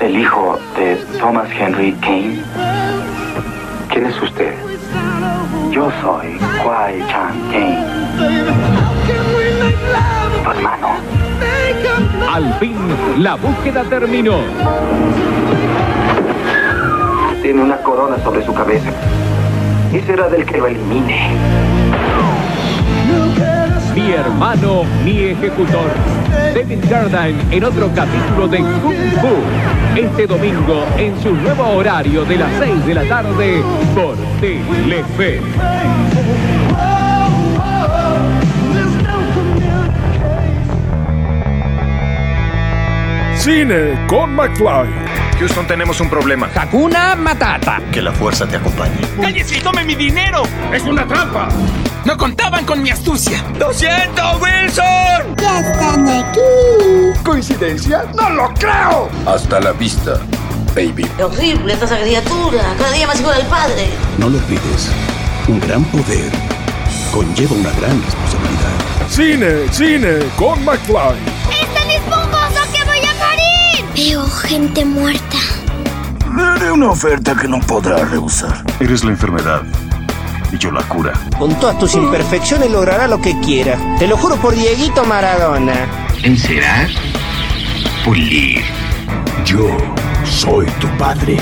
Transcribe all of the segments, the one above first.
el hijo de Thomas Henry Kane. ¿Quién es usted? Yo soy Kwai Chan Kane. Tu hermano. Al fin, la búsqueda terminó. Tiene una corona sobre su cabeza. Y será del que lo elimine. Mi hermano, mi ejecutor. David Jardine en otro capítulo de Kung Fu. Este domingo en su nuevo horario de las 6 de la tarde por Telefe. Cine con McFly. Houston, tenemos un problema. Hakuna Matata. Que la fuerza te acompañe. ¡Cállese y tome mi dinero! ¡Es una trampa! ¡No contaban con mi astucia! ¡Lo siento, Wilson! Ya están aquí. ¿Coincidencia? ¡No lo creo! Hasta la vista, baby. ¡Qué horrible esta criatura! Cada día más igual al padre. No lo olvides. Un gran poder conlleva una gran responsabilidad. Cine, cine con McFly. ¡Es tan esponjoso que voy a morir! Veo gente muerta. Le haré una oferta que no podrá rehusar. Eres la enfermedad y yo la cura. Con todas tus imperfecciones logrará lo que quiera. Te lo juro por Dieguito Maradona. Encerar, pulir. Yo soy tu padre.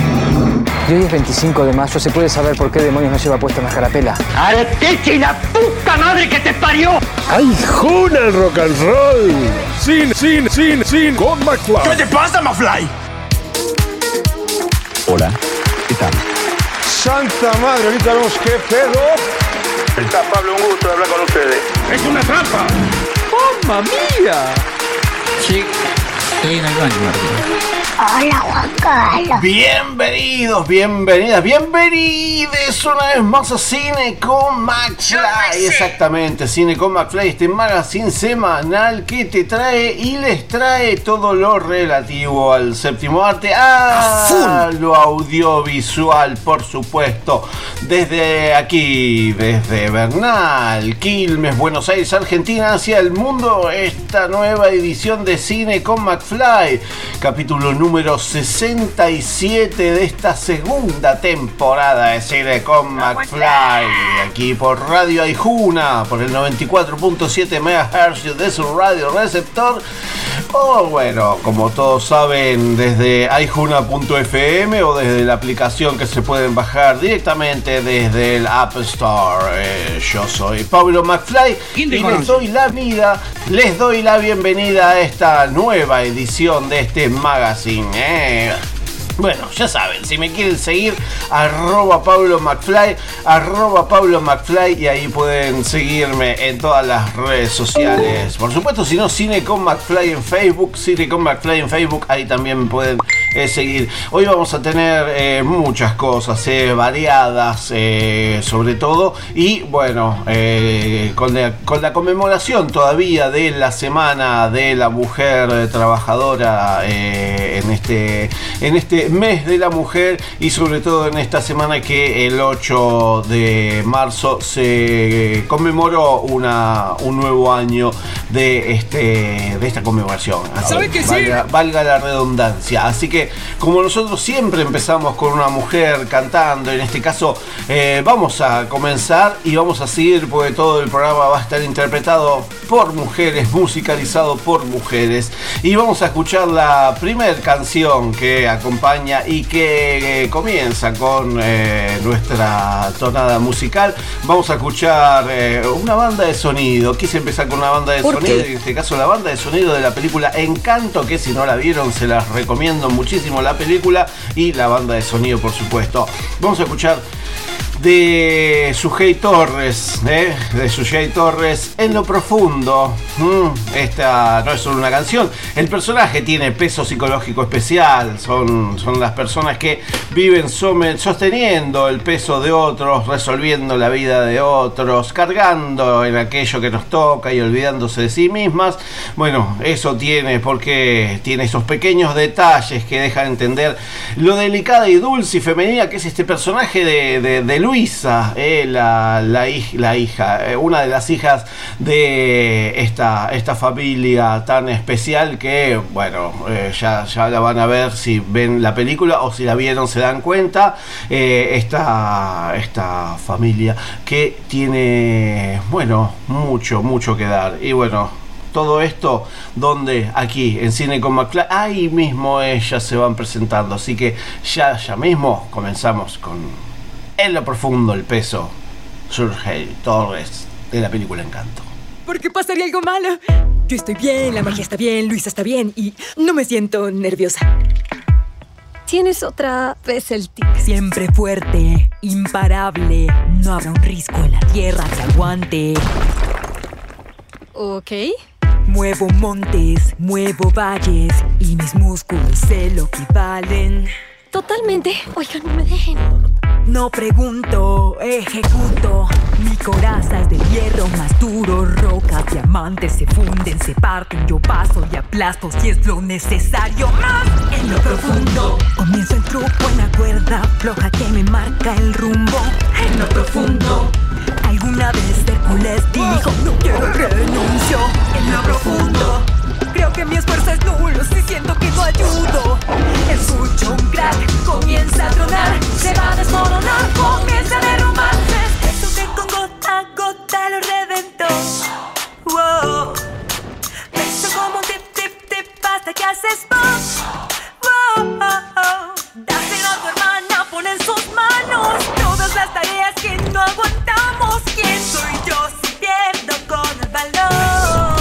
Y hoy es 25 de mayo, ¿se puede saber por qué demonios no lleva puesta una carapela? ¡Arteche y la puta madre que te parió! ¡Ay, juna el rock and roll! Cine, cine, cine, cine con McFly. ¿Qué te pasa, McFly? Hola, ¿qué tal? Santa madre, ahorita vemos qué pedo. Está Pablo, un gusto hablar con ustedes. ¡Es una trampa! ¡Mamma mía! Sí, estoy en el baño, Martín. Hola, Juan Carlos. Bienvenidos, bienvenidas, bienvenidos una vez más a Cine con McFly. Exactamente, Cine con McFly, este magazine semanal que te trae y les trae todo lo relativo al séptimo arte, a lo audiovisual, por supuesto. Desde aquí, desde Bernal, Quilmes, Buenos Aires, Argentina, hacia el mundo, esta nueva edición de Cine con McFly, capítulo número 67 de esta segunda temporada de Cine con McFly. Aquí por Radio Aijuna, por el 94.7 MHz de su radio receptor. O bueno, como todos saben, desde aijuna.fm o desde la aplicación que se pueden bajar directamente desde el App Store. Eh, yo soy Pablo McFly y les doy la vida, les doy la bienvenida a esta nueva edición de este magazine. Eh. Bueno, ya saben, si me quieren seguir, arroba Pablo McFly, arroba Pablo McFly y ahí pueden seguirme en todas las redes sociales. Por supuesto, si no, Cine con McFly en Facebook, Cine con McFly en Facebook, ahí también pueden eh, seguir. Hoy vamos a tener eh, muchas cosas eh, variadas, sobre todo, y bueno, con, la, con la conmemoración todavía de la Semana de la Mujer Trabajadora en este en este mes de la mujer y sobre todo en esta semana que el 8 de marzo se conmemoró una, un nuevo año de este de esta conmemoración. Así, ¿Sabe que sí? valga, valga la redundancia. Así que como nosotros siempre empezamos con una mujer cantando, en este caso eh, vamos a comenzar y vamos a seguir porque todo el programa va a estar interpretado por mujeres, musicalizado por mujeres. Y vamos a escuchar la primera canción que acompaña y que eh, comienza con eh, nuestra tonada musical. Vamos a escuchar eh, una banda de sonido. Quise empezar con una banda de ¿Por sonido, qué? en este caso la banda de sonido de la película Encanto, que si no la vieron se las recomiendo muchísimo la película y la banda de sonido por supuesto. Vamos a escuchar de Sujei Torres, ¿eh? de Sujei Torres en lo profundo. Mm, esta no es solo una canción, el personaje tiene peso psicológico especial, son, son las personas que viven sosteniendo el peso de otros, resolviendo la vida de otros, cargando en aquello que nos toca y olvidándose de sí mismas. Bueno, eso tiene porque tiene esos pequeños detalles que dejan entender lo delicada y dulce y femenina que es este personaje de, de, de Luisa, eh, la, la, hija, eh, una de las hijas de esta, esta familia tan especial que, bueno, ya, ya la van a ver si ven la película o si la vieron se dan cuenta. esta, esta familia que tiene, bueno, mucho, mucho que dar. Y bueno, todo esto donde aquí en Cine con McFly, ahí mismo ellas se van presentando. Así que ya, ya mismo comenzamos con En lo profundo el peso, Surge Torres de la película Encanto. ¿Por qué pasaría algo malo? Yo estoy bien, la magia está bien, Luisa está bien y no me siento nerviosa. Tienes otra vez el tic. Siempre fuerte, imparable. No habrá un risco en la tierra que aguante. Ok. Muevo montes, muevo valles y mis músculos sé lo que valen. Totalmente. Oigan, no me dejen. No pregunto, ejecuto. Mi coraza es de hierro más duro. Rocas, diamantes se funden, se parten. Yo paso y aplasto si es lo necesario. Más en lo profundo. Comienzo el truco en la cuerda floja que me marca el rumbo. En lo profundo. Alguna vez Hércules dijo, no quiero renuncio. En lo profundo. Creo que mi esfuerzo es nulo si siento que no ayudo. Escucho un crack, comienza a tronar, se va a desmoronar, comienza a derrumbar. Eso que con gota a gota lo reventó. Wow. Eso como un tip, tip, tip hasta que haces pop. Wow. Dáselo a tu hermana, pon en sus manos todas las tareas que no aguantamos. ¿Quién soy yo si pierdo con el balón?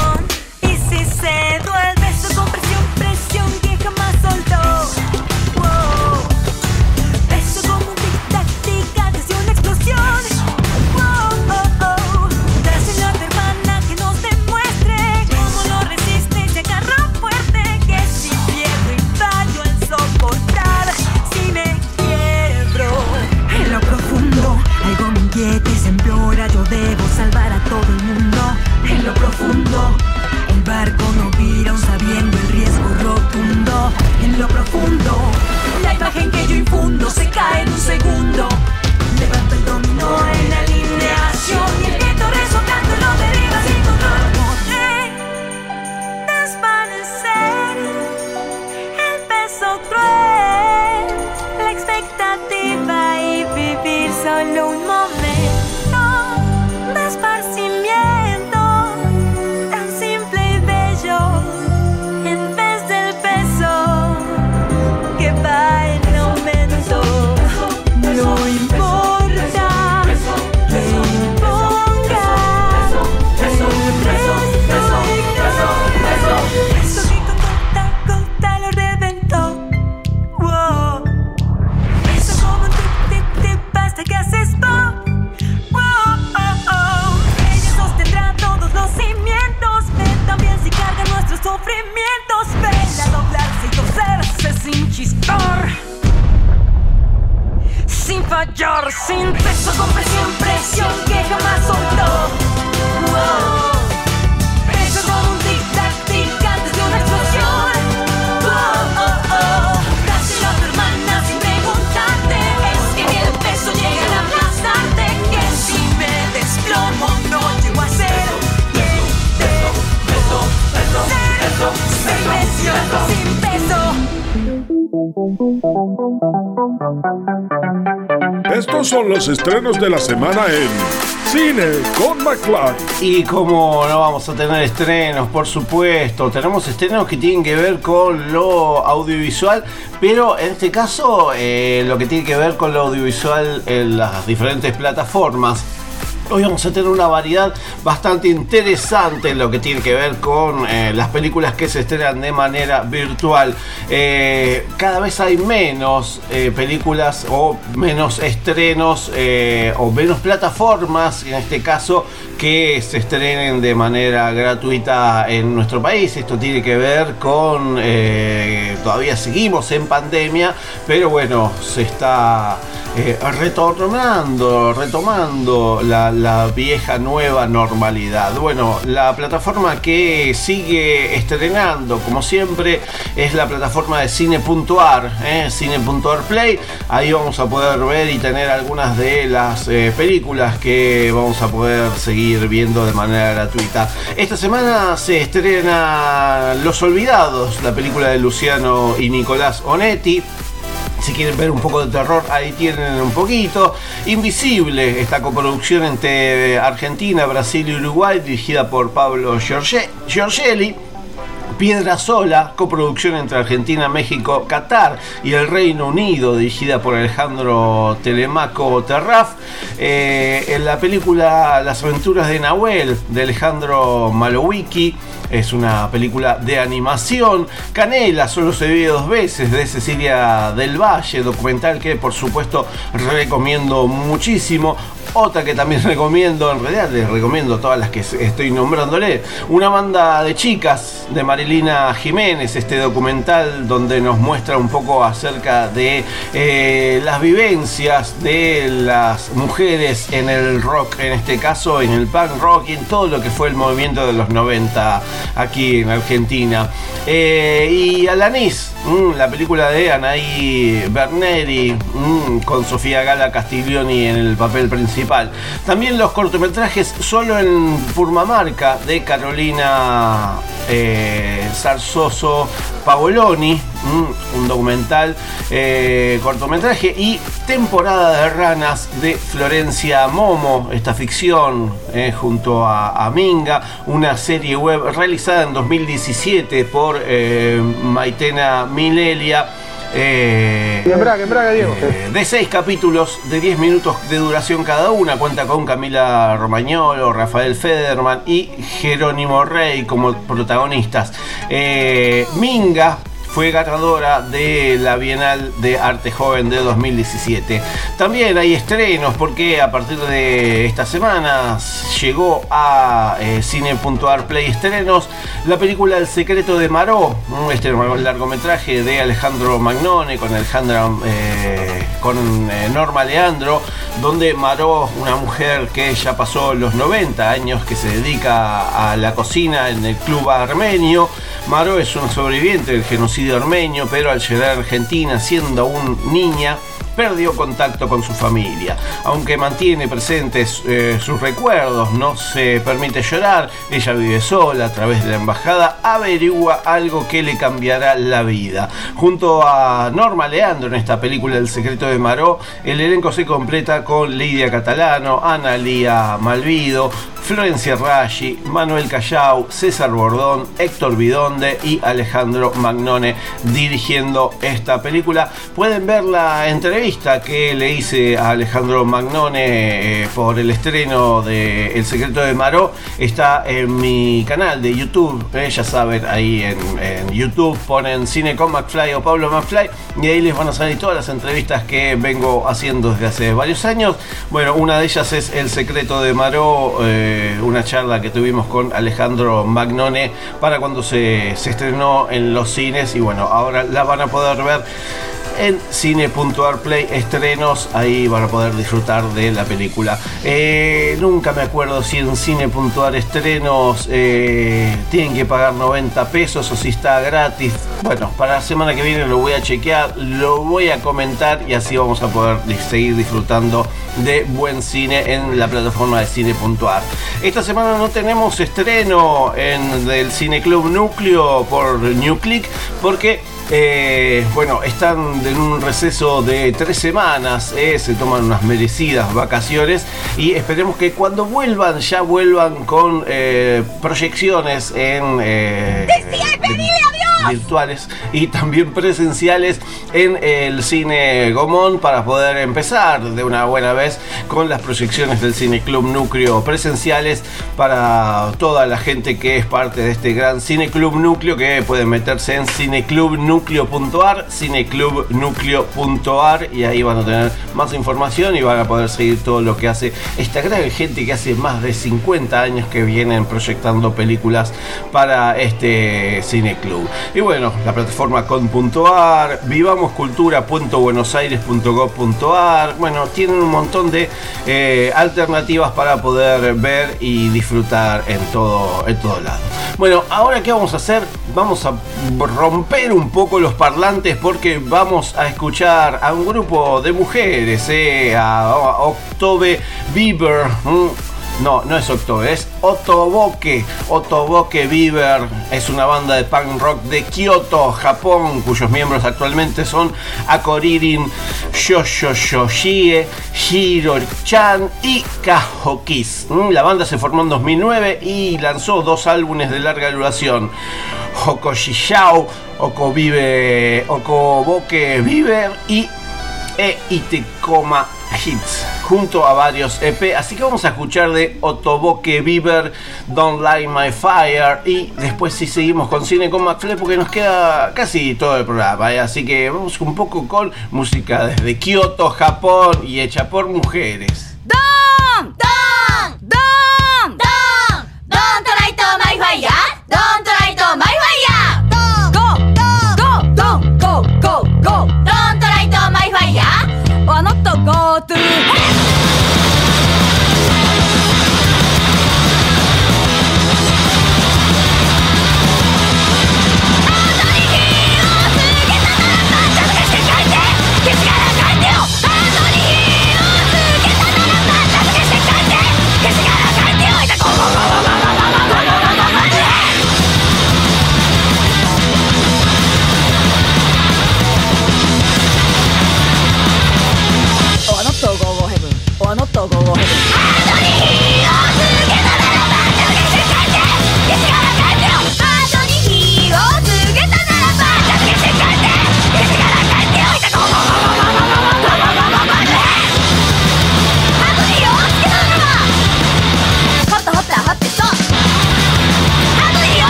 Estrenos de la semana en Cine con McFly. Y como no vamos a tener estrenos, por supuesto, tenemos estrenos que tienen que ver con lo audiovisual, pero en este caso eh, lo que tiene que ver con lo audiovisual en las diferentes plataformas. Hoy vamos a tener una variedad bastante interesante en lo que tiene que ver con eh, las películas que se estrenan de manera virtual. Eh, cada vez hay menos eh, películas o menos estrenos eh, o menos plataformas, en este caso, que se estrenen de manera gratuita en nuestro país. Esto tiene que ver con, todavía seguimos en pandemia, pero bueno, se está eh, retornando, retomando la, vieja nueva normalidad. Bueno, la plataforma que sigue estrenando, como siempre, es la plataforma de cine.ar, ¿eh? cine.ar Play. Ahí vamos a poder ver y tener algunas de las eh, películas que vamos a poder seguir viendo de manera gratuita. Esta semana se estrena Los Olvidados, la película de Luciano y Nicolás Onetti. Si quieren ver un poco de terror, ahí tienen un poquito. Invisible, esta coproducción entre Argentina, Brasil y Uruguay, dirigida por Pablo Giorge- Giorgelli. Piedra Sola, coproducción entre Argentina, México, Qatar y el Reino Unido, dirigida por Alejandro Telemaco Terraf. Eh, en la película Las aventuras de Nahuel, de Alejandro Malowicki, es una película de animación. Canela solo se vive dos veces, de Cecilia del Valle, documental que por supuesto recomiendo muchísimo. Otra que también recomiendo, en realidad les recomiendo todas las que estoy nombrándole. Una banda de chicas de Marilina Jiménez, este documental donde nos muestra un poco acerca de eh, las vivencias de las mujeres en el rock, en este caso en el punk rock y en todo lo que fue el movimiento de los 90 aquí en Argentina. Eh, y Alanis, mm, la película de Anaí Berneri, mm, con Sofía Gala Castiglioni en el papel principal. También los cortometrajes solo en Purmamarca de Carolina eh, Pavoloni, mm, un documental eh, cortometraje y temporada de ranas de Florencia Momo, esta ficción eh, junto a, Minga, una serie web realizada en 2017 por eh, Maitena Minelia. Eh, Embrague, embrague, Diego. eh, de seis capítulos de 10 minutos de duración cada una. Cuenta con Camila Romagnolo, Rafael Federman y Jerónimo Rey como protagonistas. Eh, Minga fue ganadora de la Bienal de Arte Joven de 2017. También hay estrenos porque a partir de esta semana llegó a eh, Cine.ar Play estrenos la película El secreto de Maró, este largometraje de Alejandro Magnone con Alejandra eh, con eh, Norma Leandro, donde Maró, una mujer que ya pasó los 90 años, que se dedica a la cocina en el club armenio. Maró es una sobreviviente del genocidio armenio, pero al llegar a Argentina siendo aún niña, perdió contacto con su familia. Aunque mantiene presentes eh, sus recuerdos, no se permite llorar, ella vive sola a través de la embajada, averigua algo que le cambiará la vida. Junto a Norma Leandro en esta película El secreto de Maró, el elenco se completa con Lidia Catalano, Ana Lía Malvido, Florencia Raggi, Manuel Callao, César Bordón, Héctor Bidonde y Alejandro Magnone dirigiendo esta película. Pueden ver la entrevista que le hice a Alejandro Magnone eh, por el estreno de El secreto de Maró. Está en mi canal de YouTube. eh, ya saben, ahí en, YouTube ponen Cine con McFly o Pablo McFly y ahí les van a salir todas las entrevistas que vengo haciendo desde hace varios años. Bueno, una de ellas es El secreto de Maró. eh, una charla que tuvimos con Alejandro Magnone para cuando se, se estrenó en los cines y bueno, ahora la van a poder ver en cine.ar play estrenos ahí van a poder disfrutar de la película. Eh, nunca me acuerdo si en cine.ar estrenos eh, tienen que pagar 90 pesos o si está gratis. Bueno para la semana que viene lo voy a chequear lo voy a comentar y así vamos a poder seguir disfrutando de buen cine en la plataforma de cine.ar esta semana no tenemos estreno en el Cine Club Núcleo por New Click porque eh, bueno, están en un receso de tres semanas, eh, se toman unas merecidas vacaciones y esperemos que cuando vuelvan ya vuelvan con eh, proyecciones en virtuales y también presenciales en el cine Gomón para poder empezar de una buena vez con las proyecciones del Cine Club Núcleo presenciales para toda la gente que es parte de este gran Cine Club Núcleo que pueden meterse en cineclubnucleo.ar, cineclubnucleo.ar y ahí van a tener más información y van a poder seguir todo lo que hace esta gran gente que hace más de 50 años que vienen proyectando películas para este cine club. Y bueno, la plataforma con.ar, vivamoscultura.buenosaires.gov.ar, bueno, tienen un montón de eh, alternativas para poder ver y disfrutar en todo, en todo lado. Bueno, ahora qué vamos a hacer? Vamos a romper un poco los parlantes porque vamos a escuchar a un grupo de mujeres, eh, a, Octobe Bieber. No, no es October, es Otoboke. Otoboke Beaver es una banda de punk rock de Kyoto, Japón, cuyos miembros actualmente son Akoririn Yoshoshoshie, Hiro-chan y Kahokis. Mm, la banda se formó en 2009 y lanzó dos álbumes de larga duración. Hokoshishao, Okovive, Okoboke Beaver y E Itekoma Hits junto a varios EP. Así que vamos a escuchar de Otoboke Bieber, Don't Light My Fire. Y después si seguimos con cine con McFly porque nos queda casi todo el programa. ¿eh? Así que vamos un poco con música desde Kyoto, Japón y hecha por mujeres.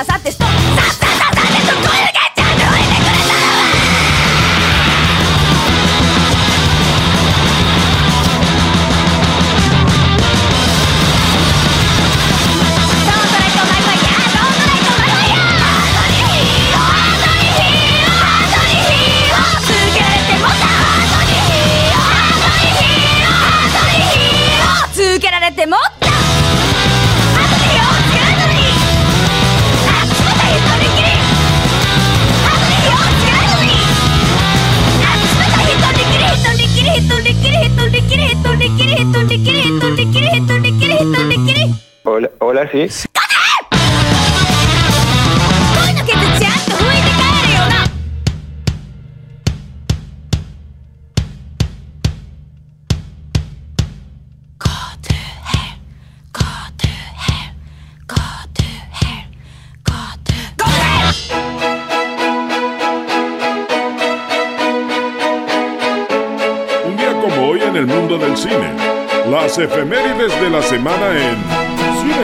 Hola, del cine. Las efemérides de la semana en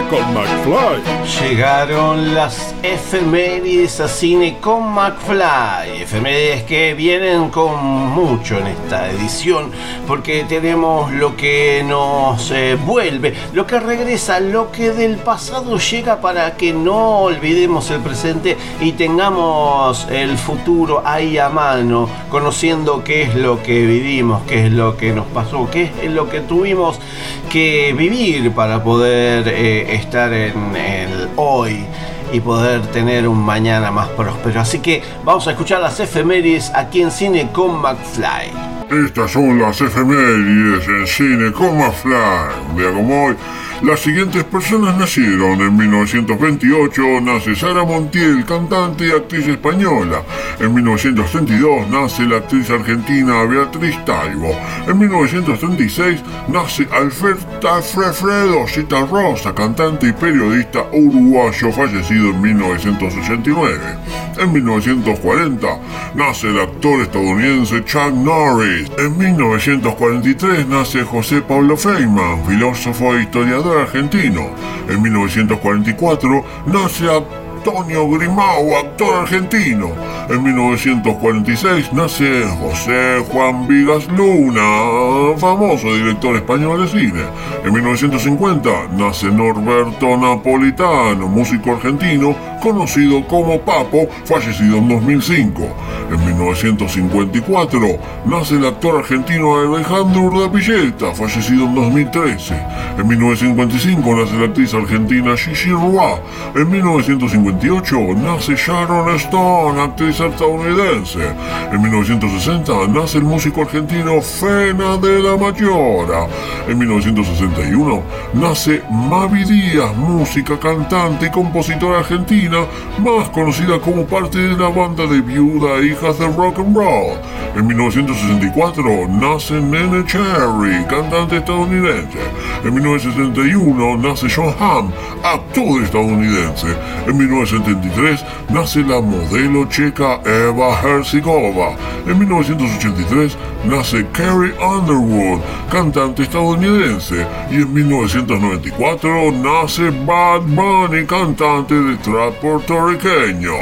con McFly. Llegaron las efemérides a Cine con McFly. Efemérides que vienen con mucho en esta edición porque tenemos lo que nos eh, vuelve, lo que regresa, lo que del pasado llega para que no olvidemos el presente y tengamos el futuro ahí a mano, conociendo qué es lo que vivimos, qué es lo que nos pasó, qué es lo que tuvimos que vivir para poder eh, estar en el hoy y poder tener un mañana más próspero. Así que vamos a escuchar las efemérides aquí en Cine con McFly. Estas son las efemérides en cine con McFly. Hoy, Las siguientes personas nacieron en 1928, nace Sara Montiel, cantante y actriz española. En 1932 nace la actriz argentina Beatriz Taibo. En 1936 nace Alfredo Citarrosa, cantante y periodista uruguayo fallecido en 1989. En 1940 nace el actor estadounidense Chuck Norris. En 1943 nace José Pablo Feynman, filósofo e historiador argentino. En 1944 nace Antonio Grimao, actor argentino. En 1946 nace José Juan Vigas Luna, famoso director español de cine. En 1950 nace Norberto Napolitano, músico argentino, conocido como Papo, fallecido en 2005. En 1954 nace el actor argentino Alejandro Urdapilleta, fallecido en 2013. En 1955 nace la actriz argentina Gigi Roy. En 1958 nace Sharon Stone, actriz estadounidense. En 1960 nace el músico argentino Fena de la Mayora. En 1961 nace Mavi Díaz, música, cantante y compositora argentina, más conocida como parte de la banda de viuda e hijas de rock and roll. En 1964 nace Nene Cherry, cantante estadounidense. En 1971 nace John Hamm, actor estadounidense. En 1973 nace la modelo checa Eva Herzigova. En 1983 nace Carrie Underwood, cantante estadounidense. Y en 1994 nace Bad Bunny, cantante de trap puertorriqueño.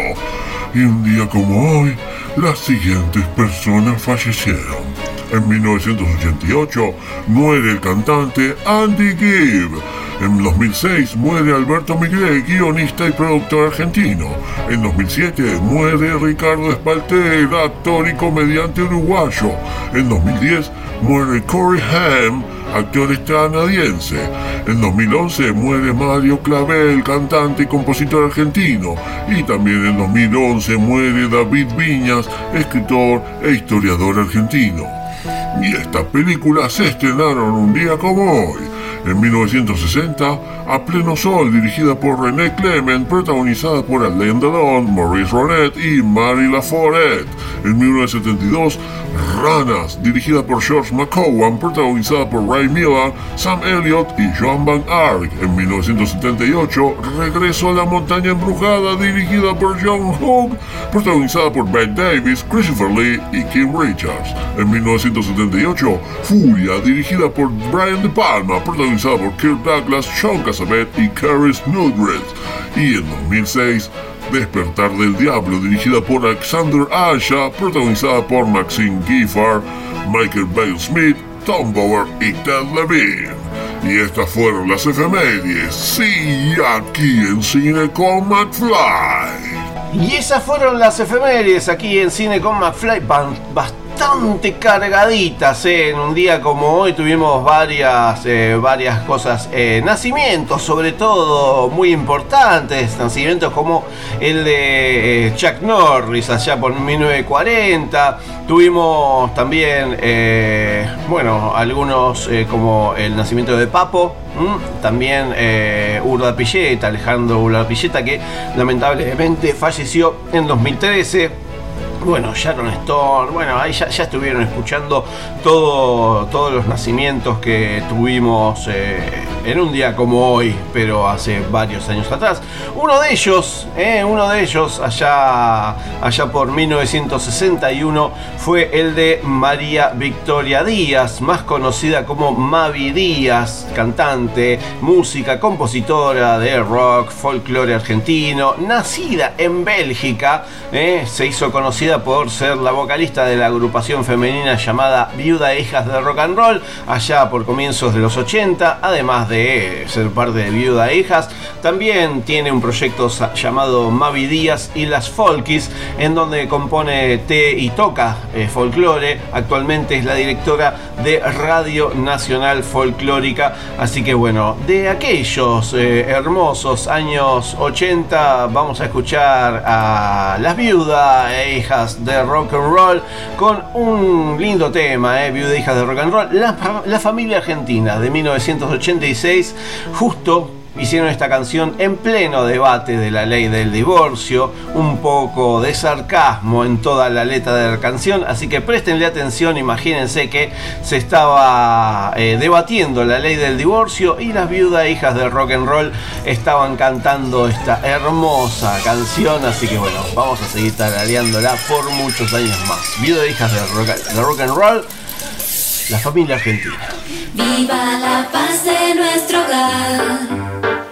Y un día como hoy, las siguientes personas fallecieron. En 1988 muere el cantante Andy Gibb. En 2006 muere Alberto Miguel, guionista y productor argentino. En 2007 muere Ricardo Espalter, actor y comediante uruguayo. En 2010 muere Corey Haim, actor canadiense. En 2011 muere Mario Clavel, cantante y compositor argentino. Y también en 2011 muere David Viñas, escritor e historiador argentino. Y estas películas se estrenaron un día como hoy. En 1960, A Pleno Sol, dirigida por René Clement, protagonizada por Alain Delon, Maurice Ronet y Marie Laforette. En 1972, Ranas, dirigida por George McCowan, protagonizada por Ray Miller, Sam Elliott y Joan Van Ark. En 1978, Regreso a la Montaña Embrujada, dirigida por John Hook, protagonizada por Bette Davis, Christopher Lee y Kim Richards. En 1978, Furia, dirigida por Brian De Palma, protagonizada por Kirk Douglas, Sean Cassavet y Carrie Snodred. Y en 2006, Despertar del Diablo, dirigida por Alexander Asha, protagonizada por Maxine Giffard, Michael Bale Smith, Tom Bower y Ted Levine. Y estas fueron las efemérides, sí, aquí en Cine con McFly. Y esas fueron las efemérides aquí en Cine con McFly, bastante cargaditas. ¿eh? En un día como hoy tuvimos varias, eh, varias cosas, eh, nacimientos sobre todo muy importantes, nacimientos como el de Chuck Norris allá por 1940. Tuvimos también, bueno, algunos como el nacimiento de Papo, también Urda Pilleta, Alejandro Urda Pilleta, que lamentablemente falleció en 2013 bueno, Sharon Stone, bueno, ahí ya, estuvieron escuchando todo, todos los nacimientos que tuvimos eh, en un día como hoy, pero hace varios años atrás. Uno de ellos, eh, uno de ellos, allá, allá por 1961, fue el de María Victoria Díaz, más conocida como Mavi Díaz, cantante, música, compositora de rock, folclore argentino, nacida en Bélgica, eh, se hizo conocida por ser la vocalista de la agrupación femenina llamada Viuda e Hijas de Rock and Roll, allá por comienzos de los 80, además de ser parte de Viuda e Hijas, también tiene un proyecto llamado Mavi Díaz y las Folkies, en donde compone té y toca eh, folclore. Actualmente es la directora de Radio Nacional Folclórica, así que bueno, de aquellos eh, hermosos años 80 vamos a escuchar a las viudas e de rock and roll con un lindo tema, eh, Viuda hijas de rock and roll, la, la familia argentina de 1986 86, justo hicieron esta canción en pleno debate de la ley del divorcio, un poco de sarcasmo en toda la letra de la canción, así que préstenle atención, imagínense que se estaba eh, debatiendo la ley del divorcio y las viudas hijas del rock and roll estaban cantando esta hermosa canción, así que bueno, vamos a seguir tarareándola por muchos años más. Viudas hijas del rock, rock and roll, la familia argentina. Viva la paz de nuestro hogar.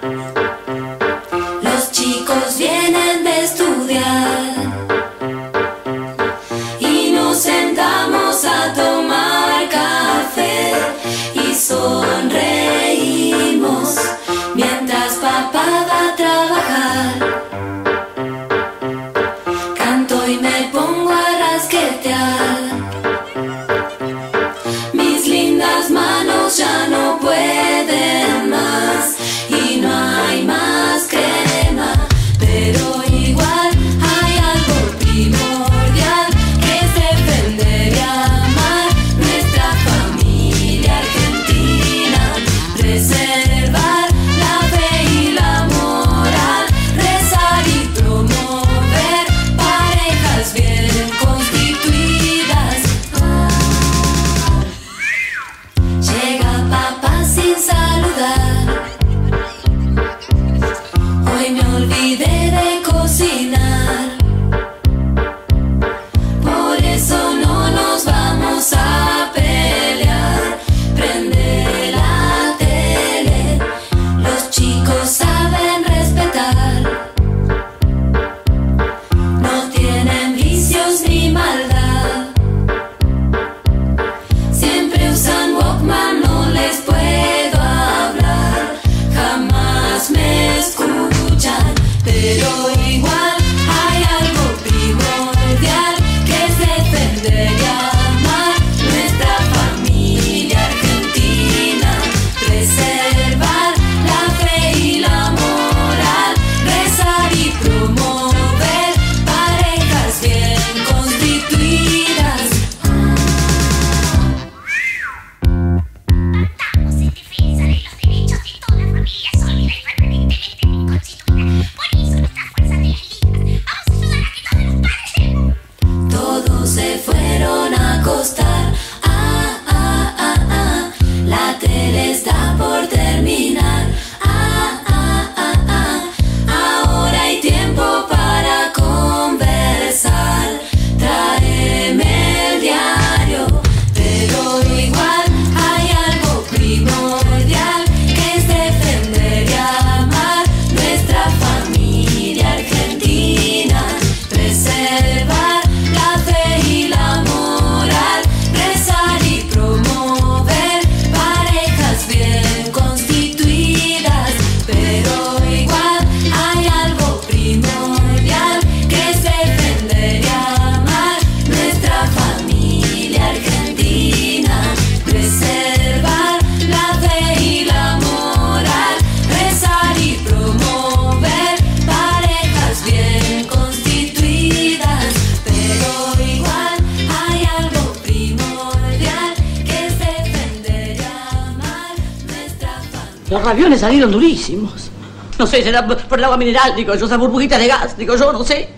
Los salieron durísimos. No sé, será por por el agua mineral, digo yo, esas burbujitas de gas, digo yo, no sé.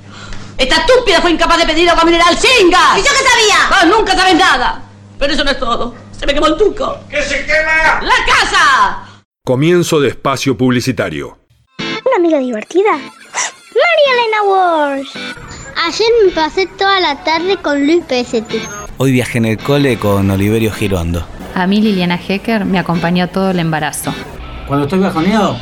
Esta estúpida fue incapaz de pedir agua mineral sin gas. ¿Y yo qué sabía? Ah, nunca sabes nada. Pero eso no es todo. Se me quemó el tuco. ¡Que se quema! ¡La casa! Comienzo de espacio publicitario. ¿Una amiga divertida? María Elena Walsh. Ayer me pasé toda la tarde con Luis Pesetti. Hoy viajé en el cole con Oliverio Girondo. A mí Liliana Hecker me acompañó todo el embarazo. Cuando estoy bajoneado,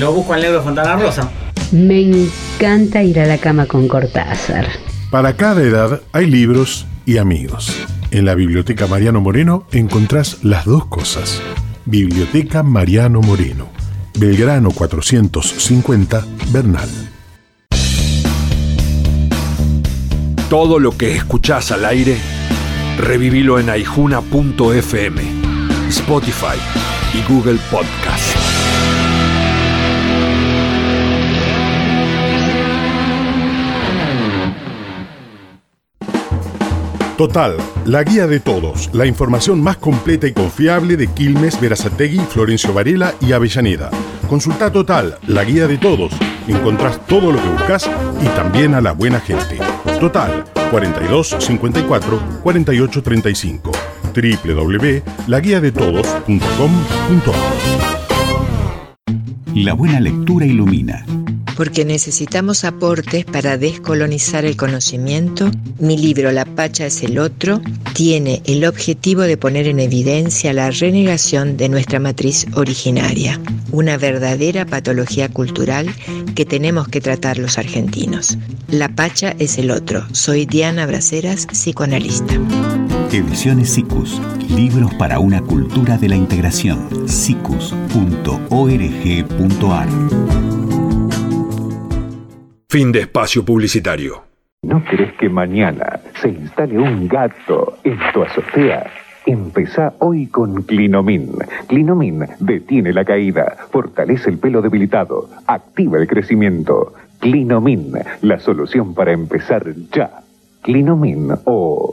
lo busco al negro Fontana Rosa. Me encanta ir a la cama con Cortázar. Para cada edad hay libros y amigos. En la Biblioteca Mariano Moreno encontrás las dos cosas. Biblioteca Mariano Moreno. Belgrano 450, Bernal. Todo lo que escuchás al aire, revivilo en aijuna.fm, Spotify y Google Podcast. Total, la guía de todos, la información más completa y confiable de Quilmes, Verazategui, Florencio Varela y Avellaneda. Consulta Total, la guía de todos. Encontrás todo lo que buscas y también a la buena gente. Total, 42 54 48 35 www.laguiadetodos.com.ar La buena lectura ilumina. Porque necesitamos aportes para descolonizar el conocimiento, mi libro La Pacha es el otro tiene el objetivo de poner en evidencia la renegación de nuestra matriz originaria, una verdadera patología cultural que tenemos que tratar los argentinos. La Pacha es el otro. Soy Diana Braceras, psicoanalista. Ediciones SICUS. Libros para una cultura de la integración. sicus.org.ar Fin de espacio publicitario. ¿No querés que mañana se instale un gato en tu azotea? Empezá hoy con Clinomin. Clinomin detiene la caída, fortalece el pelo debilitado, activa el crecimiento. Clinomin, la solución para empezar ya. Clinomin o...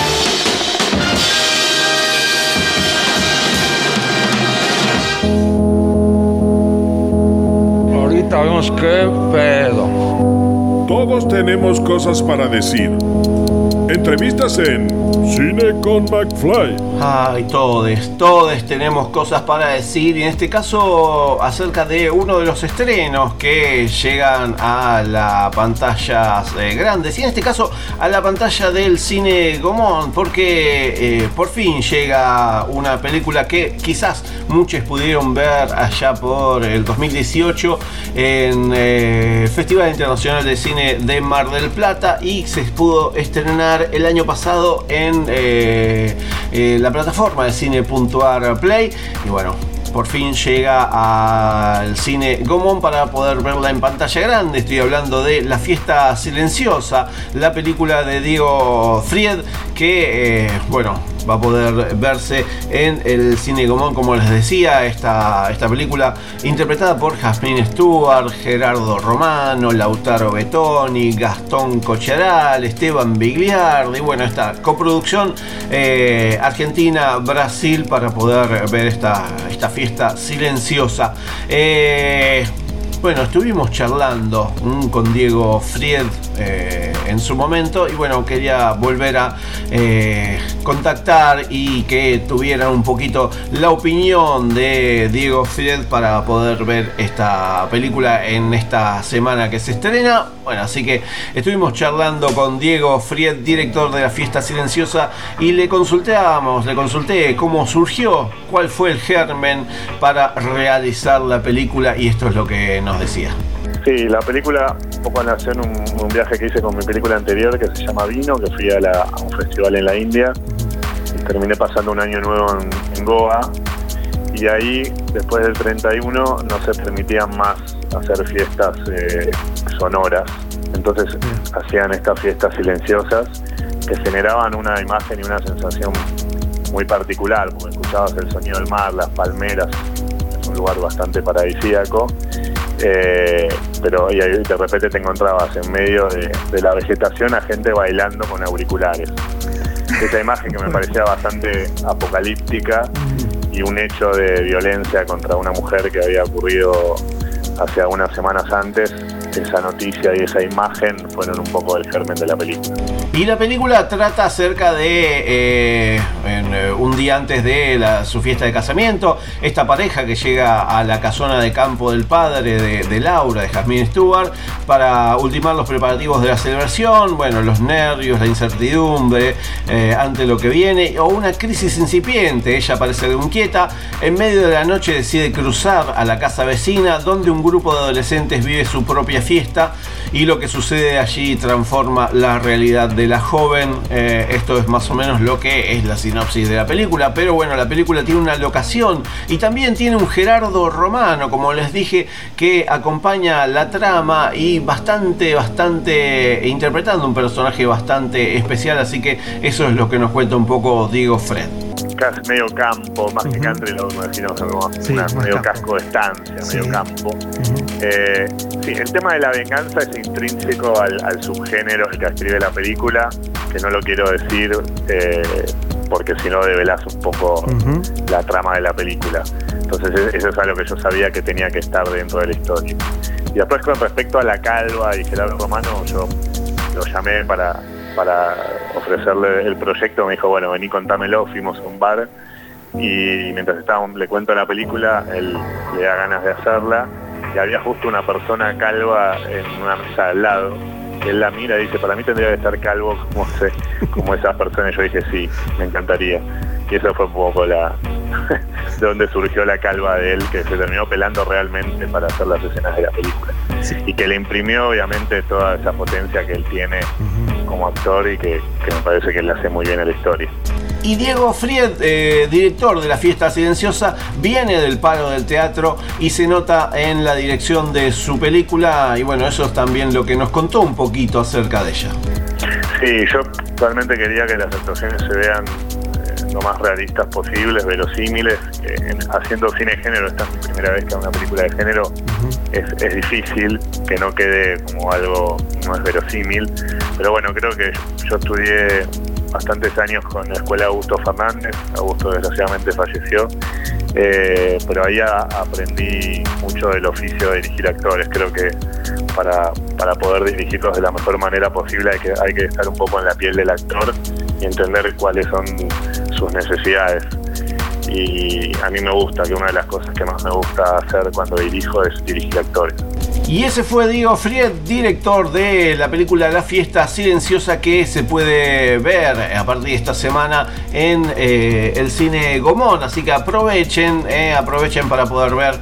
Vemos qué pedo. Todos tenemos cosas para decir. Entrevistas en Cine con McFly. Ay, todos, todos tenemos cosas para decir y en este caso acerca de uno de los estrenos que llegan a la pantalla eh, grandes y en este caso a la pantalla del cine Gomón porque eh, por fin llega una película que quizás muchos pudieron ver allá por el 2018 en el Festival Internacional de Cine de Mar del Plata y se pudo estrenar el año pasado en eh, eh, la plataforma de cine.ar Play y bueno por fin llega al cine Gomón para poder verla en pantalla grande. Estoy hablando de La Fiesta Silenciosa, la película de Diego Fried, que, eh, bueno, va a poder verse en el cine Gomón, como les decía, esta, esta película interpretada por Jasmine Stewart, Gerardo Romano, Lautaro Betoni, Gastón Cocharal, Esteban Bigliardi, bueno, esta coproducción eh, Argentina-Brasil para poder ver esta, esta fiesta silenciosa. Eh, bueno, estuvimos charlando mm, con Diego Fried eh, en su momento y bueno, quería volver a eh, contactar y que tuvieran un poquito la opinión de Diego Fried para poder ver esta película en esta semana que se estrena. Bueno, así que estuvimos charlando con Diego Fried, director de la Fiesta Silenciosa, y le consultábamos, le consulté cómo surgió, cuál fue el germen para realizar la película y esto es lo que nos decía. Sí, la película un poco nació en un, un viaje que hice con mi película anterior que se llama Vino, que fui a, la- a un festival en la India. Y terminé pasando un año nuevo en, en Goa. Y ahí, después del 31, no se permitían más hacer fiestas eh, sonoras. Entonces hacían estas fiestas silenciosas que generaban una imagen y una sensación muy particular, porque escuchabas el sonido del mar, las palmeras, es un lugar bastante paradisíaco. Eh, pero y de repente te encontrabas en medio de, de la vegetación a gente bailando con auriculares. Esa imagen que me parecía bastante apocalíptica y un hecho de violencia contra una mujer que había ocurrido hace algunas semanas antes, esa noticia y esa imagen fueron un poco el germen de la película. Y la película trata acerca de eh, eh, un día antes de su fiesta de casamiento, esta pareja que llega a la casona de campo del padre de, de Laura, de Jasmine Stewart, para ultimar los preparativos de la celebración, bueno, los nervios, la incertidumbre eh, ante lo que viene, o una crisis incipiente. Ella parece algo inquieta. En medio de la noche decide cruzar a la casa vecina, donde un grupo de adolescentes vive su propia fiesta, y lo que sucede allí transforma la realidad de la joven. Eh, esto es más o menos lo que es la sinopsis de la película, pero bueno, la película tiene una locación y también tiene un Gerardo Romano, como les dije, que acompaña la trama y bastante, bastante interpretando un personaje bastante especial, así que eso es lo que nos cuenta un poco Diego Fred. Casi medio campo, más que country, lo imaginamos como una- medio casco de estancia, medio campo. Eh, sí, el tema de la venganza es intrínseco al, al subgénero que escribe la película, que no lo quiero decir eh, porque si no develás un poco la trama de la película. Entonces e- eso es algo que yo sabía que tenía que estar dentro de la historia. Y después con respecto a la calva y Gerardo Romano, yo lo llamé para, para ofrecerle el proyecto, me dijo, bueno, vení contámelo, fuimos a un bar y mientras estábamos, le cuento la película, él le da ganas de hacerla y había justo una persona calva en una mesa al lado. Él la mira y dice, para mí tendría que estar calvo como, se, como esas personas. Yo dije, sí, me encantaría. Y eso fue un poco la de donde surgió la calva de él, que se terminó pelando realmente para hacer las escenas de la película. Y que le imprimió obviamente toda esa potencia que él tiene como actor y que, que me parece que le hace muy bien a la historia. Y Diego Fried, eh, director de la fiesta silenciosa, viene del palo del teatro y se nota en la dirección de su película. Y bueno, eso es también lo que nos contó un poquito acerca de ella. Sí, yo realmente quería que las actuaciones se vean lo más realistas posibles, verosímiles. Eh, en- haciendo cine de género, esta es mi primera vez que hago una película de género, es, es difícil que no quede como algo, no es verosímil. Pero bueno, creo que yo estudié bastantes años con la escuela Augusto Fernández, Augusto desgraciadamente falleció, eh, pero ahí a- aprendí mucho del oficio de dirigir actores. Creo que para, para poder dirigirlos de la mejor manera posible hay que, hay que estar un poco en la piel del actor y entender cuáles son sus necesidades. Y a mí me gusta, que una de las cosas que más me gusta hacer cuando dirijo es dirigir actores. Y ese fue Diego Fried, director de la película La Fiesta Silenciosa que se puede ver a partir de esta semana en eh, el cine Gomón. Así que aprovechen, eh, aprovechen para poder ver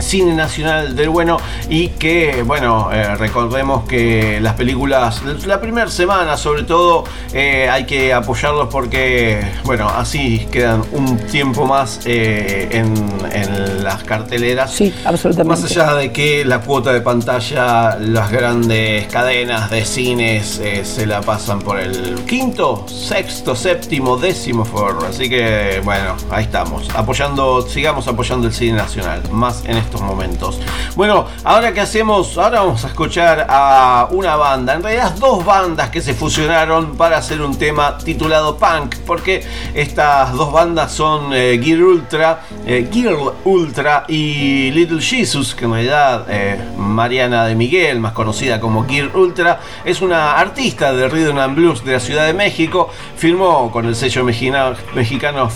cine nacional del bueno y que bueno eh, recordemos que las películas la primera semana sobre todo eh, hay que apoyarlos porque bueno así quedan un tiempo más eh, en, en las carteleras. Sí absolutamente. Más allá de que la cuota de pantalla las grandes cadenas de cines se la pasan por el quinto sexto séptimo décimo forro. Así que bueno ahí estamos. Apoyando sigamos apoyando el cine nacional más en estos momentos. Bueno, ahora que hacemos, ahora vamos a escuchar a una banda, en realidad dos bandas que se fusionaron para hacer un tema titulado Punk, porque estas dos bandas son eh, Gear Ultra, eh, Gear Ultra y Little Jesus, que en realidad eh, Mariana de Miguel, más conocida como Gear Ultra, es una artista de rhythm and blues de la Ciudad de México, firmó con el sello mexicano, mexicano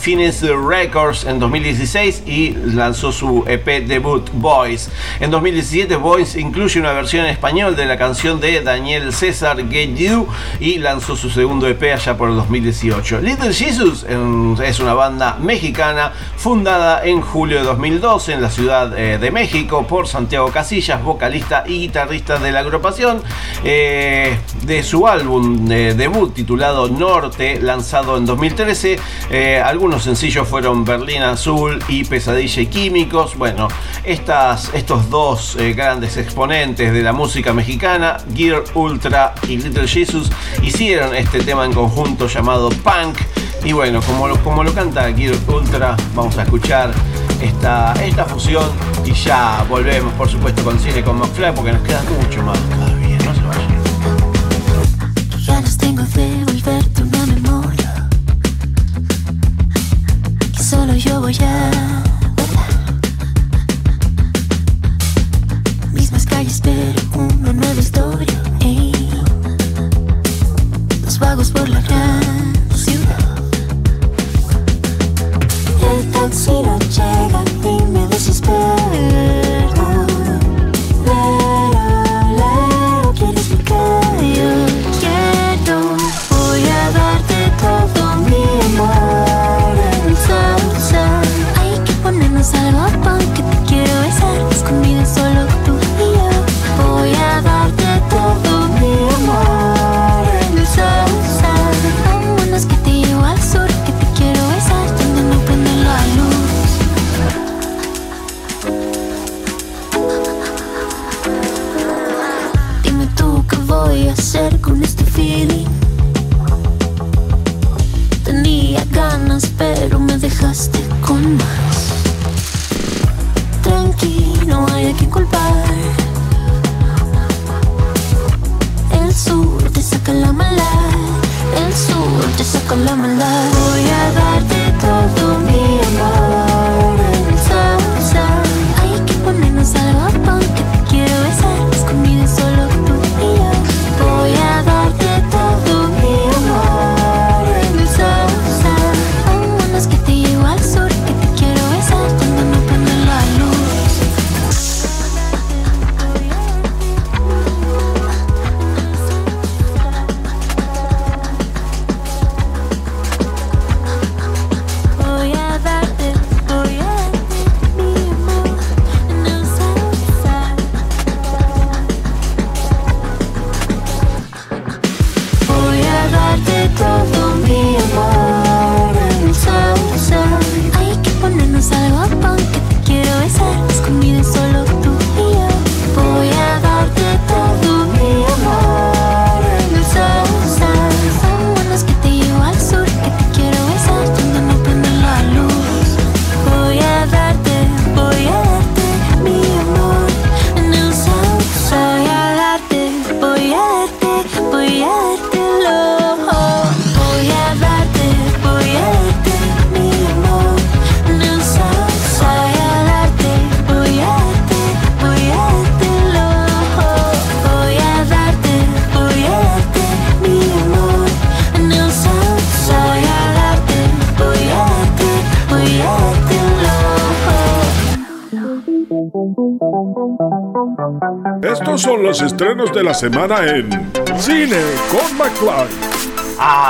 Records en 2016 y lanzó su EP debut Boys. En 2017 Boys incluye una versión en español de la canción de Daniel César Get You y lanzó su segundo EP allá por el 2018. Little Jesus es una banda mexicana fundada en julio de 2012 en la Ciudad eh, de México por Santiago Casillas, vocalista y guitarrista de la agrupación. Eh, de su álbum de debut titulado Norte, lanzado en 2013, eh, algunos sencillos fueron Berlín Azul y Pesadilla y Químicos. Bueno, estas, estos dos eh, grandes exponentes de la música mexicana, Gear Ultra y Little Jesus, hicieron este tema en conjunto llamado Punk. Y bueno, como lo, como lo canta Gear Ultra, vamos a escuchar esta, esta fusión y ya volvemos, por supuesto, con Cine con McFly porque nos queda mucho más todavía. No se tengo solo yo voy a he visto yo. Hey. Los vagos por la gran ciudad. El taxi no llega y me desespera. love. Estos son los estrenos de la semana en Cine con McFly.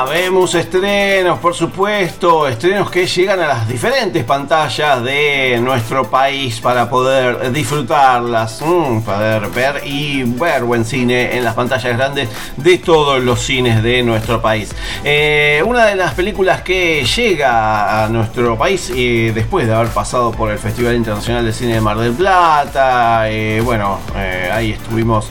Vemos estrenos, por supuesto, estrenos que llegan a las diferentes pantallas de nuestro país para poder disfrutarlas, mm, poder ver y ver buen cine en las pantallas grandes de todos los cines de nuestro país. Eh, una de las películas que llega a nuestro país eh, después de haber pasado por el Festival Internacional de Cine de Mar del Plata, eh, bueno, ahí estuvimos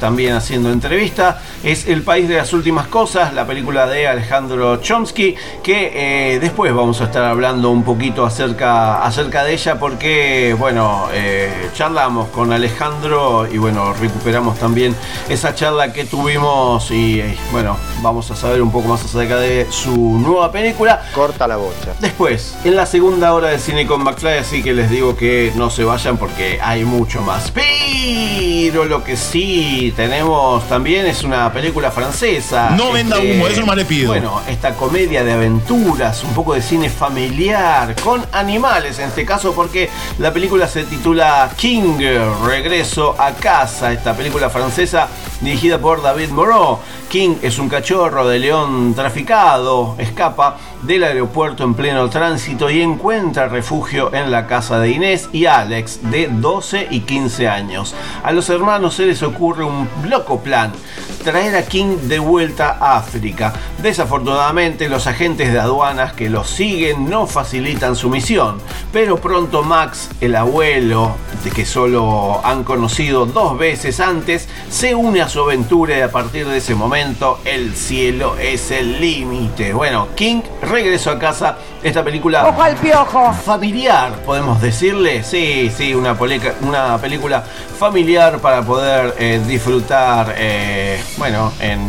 también haciendo entrevista, es El País de las Últimas Cosas, película de Alejandro Chomsky, que eh, después vamos a estar hablando un poquito acerca, acerca de ella porque, bueno, eh, charlamos con Alejandro y bueno, recuperamos también esa charla que tuvimos y eh, bueno, vamos a saber un poco más acerca de su nueva película. Corta la bocha. Después, en la segunda hora de Cine con McFly, así que les digo que no se vayan porque hay mucho más. Pero lo que sí tenemos también es una película francesa. No venda humo, eso nomás le pido. Bueno, esta comedia de aventuras, un poco de cine familiar, con animales en este caso, porque la película se titula King, Regreso a casa, esta película francesa dirigida por David Moreau. King es un cachorro de león traficado, escapa del aeropuerto en pleno tránsito y encuentra refugio en la casa de Inés y Alex, de 12 y 15 años. A los hermanos se les ocurre un loco plan, traer a King de vuelta a África. Desafortunadamente los agentes de aduanas que los siguen no facilitan su misión, pero pronto Max, el abuelo, de que solo han conocido dos veces antes, se une a su aventura y a partir de ese momento el cielo es el límite. Bueno, King regresó a casa. Esta película ¡Ojo al piojo! familiar, podemos decirle. Sí, sí, una, polica- una película familiar para poder eh, disfrutar, eh, bueno, en,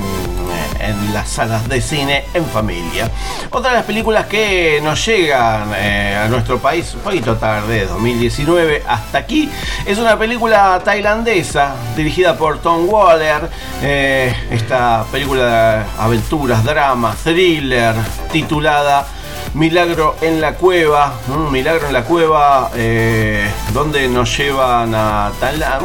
en las salas de cine en familia. Otra de las películas que nos llegan eh, a nuestro país, un poquito tarde, 2019, hasta aquí, es una película tailandesa dirigida por Tom Waller. Eh, esta película de aventuras, drama, thriller, titulada Milagro en la cueva, un milagro en la cueva, eh, donde nos llevan a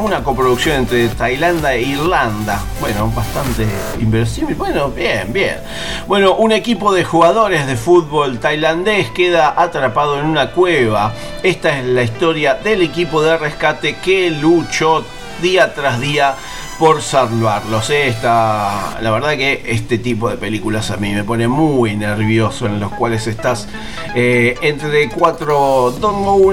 una coproducción entre Tailandia e Irlanda. Bueno, bastante inversión. Bueno, bien, bien. Bueno, un equipo de jugadores de fútbol tailandés queda atrapado en una cueva. Esta es la historia del equipo de rescate que luchó día tras día por salvarlos. Esta, la verdad que este tipo de películas a mí me pone muy nervioso en los cuales estás eh, entre cuatro,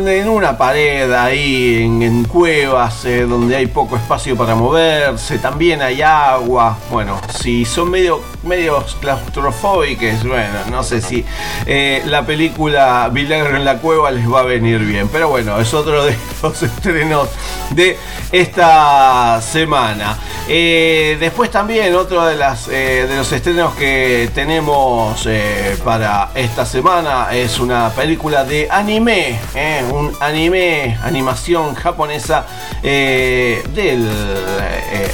en una pared ahí, en, en cuevas, eh, donde hay poco espacio para moverse, también hay agua. Bueno, si son medio medios claustrofóbicos. Bueno, no sé si eh, la película Milagro en la Cueva les va a venir bien. Pero bueno, es otro de los estrenos de esta semana. Eh, después también otro de, las, eh, los estrenos que tenemos eh, para esta semana es una película de anime, un anime, animación japonesa del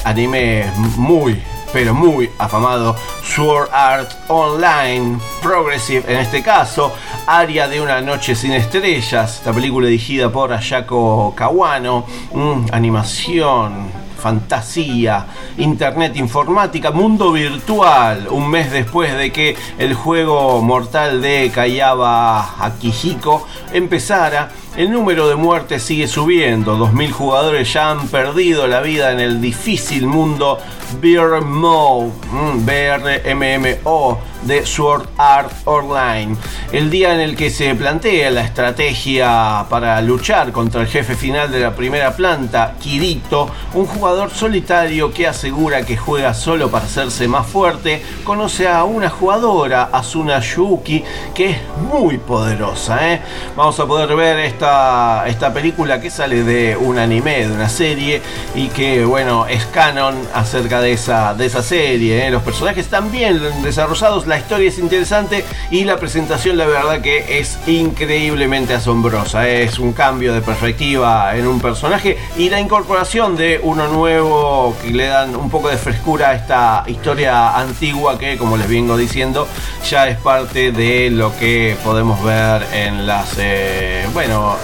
anime muy pero muy afamado Sword Art Online Progressive en este caso Aria de una noche sin estrellas esta película dirigida por Ayako Kawano mm, animación fantasía, internet informática, mundo virtual, un mes después de que el juego mortal de Kayaba Akihiko empezara. El número de muertes sigue subiendo, 2.000 jugadores ya han perdido la vida en el difícil mundo BRMO, mm, BRMMO de Sword Art Online. El día en el que se plantea la estrategia para luchar contra el jefe final de la primera planta, Kirito, un jugador solitario que asegura que juega solo para hacerse más fuerte, conoce a una jugadora, Asuna Yuki, que es muy poderosa. ¿eh? Vamos a poder ver esta, esta película que sale de un anime, de una serie, y que bueno, es canon acerca de esa, de esa serie. ¿eh? Los personajes están bien desarrollados, la historia es interesante y la presentación la verdad que es increíblemente asombrosa. Es un cambio de perspectiva en un personaje y la incorporación de uno nuevo que le dan un poco de frescura a esta historia antigua que como les vengo diciendo ya es parte de lo que podemos ver en las eh, bueno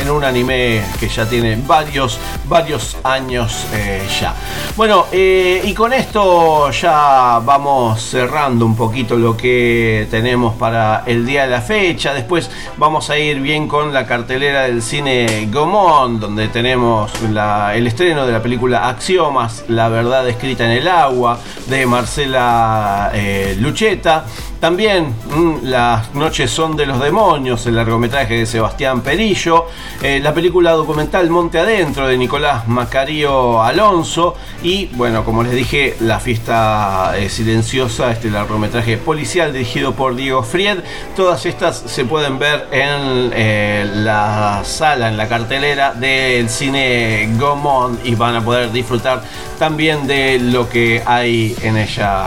en, un anime que ya tiene varios varios años eh, ya. Bueno eh, y con esto ya vamos cerrando un poquito lo que tenemos para el día de la fecha. Después vamos a ir bien con la cartelera del cine Gomón, donde tenemos el estreno de la película Axiomas, La verdad escrita en el agua, de Marcela eh, Lucheta. También mm, Las noches son de los demonios, el largometraje de Sebastián Perillo. Eh, la película documental Monte Adentro de Nicolás Macario Alonso. Y bueno, como les dije, La fiesta eh, silenciosa, este largometraje policial dirigido por Diego Fried. Todas estas se pueden ver en eh, la sala, en la cartelera del cine Gomón y van a poder disfrutar también de lo que hay en ella.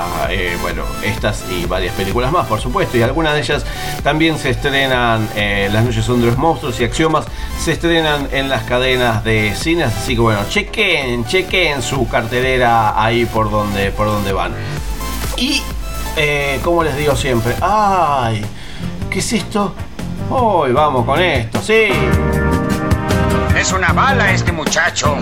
bueno, estas y varias películas más, por supuesto. Y algunas de ellas también se estrenan, eh, Las noches son de los monstruos y Axiomas, se estrenan en las cadenas de cines. Así que bueno, chequen, chequen su cartelera ahí por donde, por donde van. Y eh, como les digo siempre, ¡ay! ¿Qué es esto? Hoy vamos con esto, sí. Es una bala este muchacho.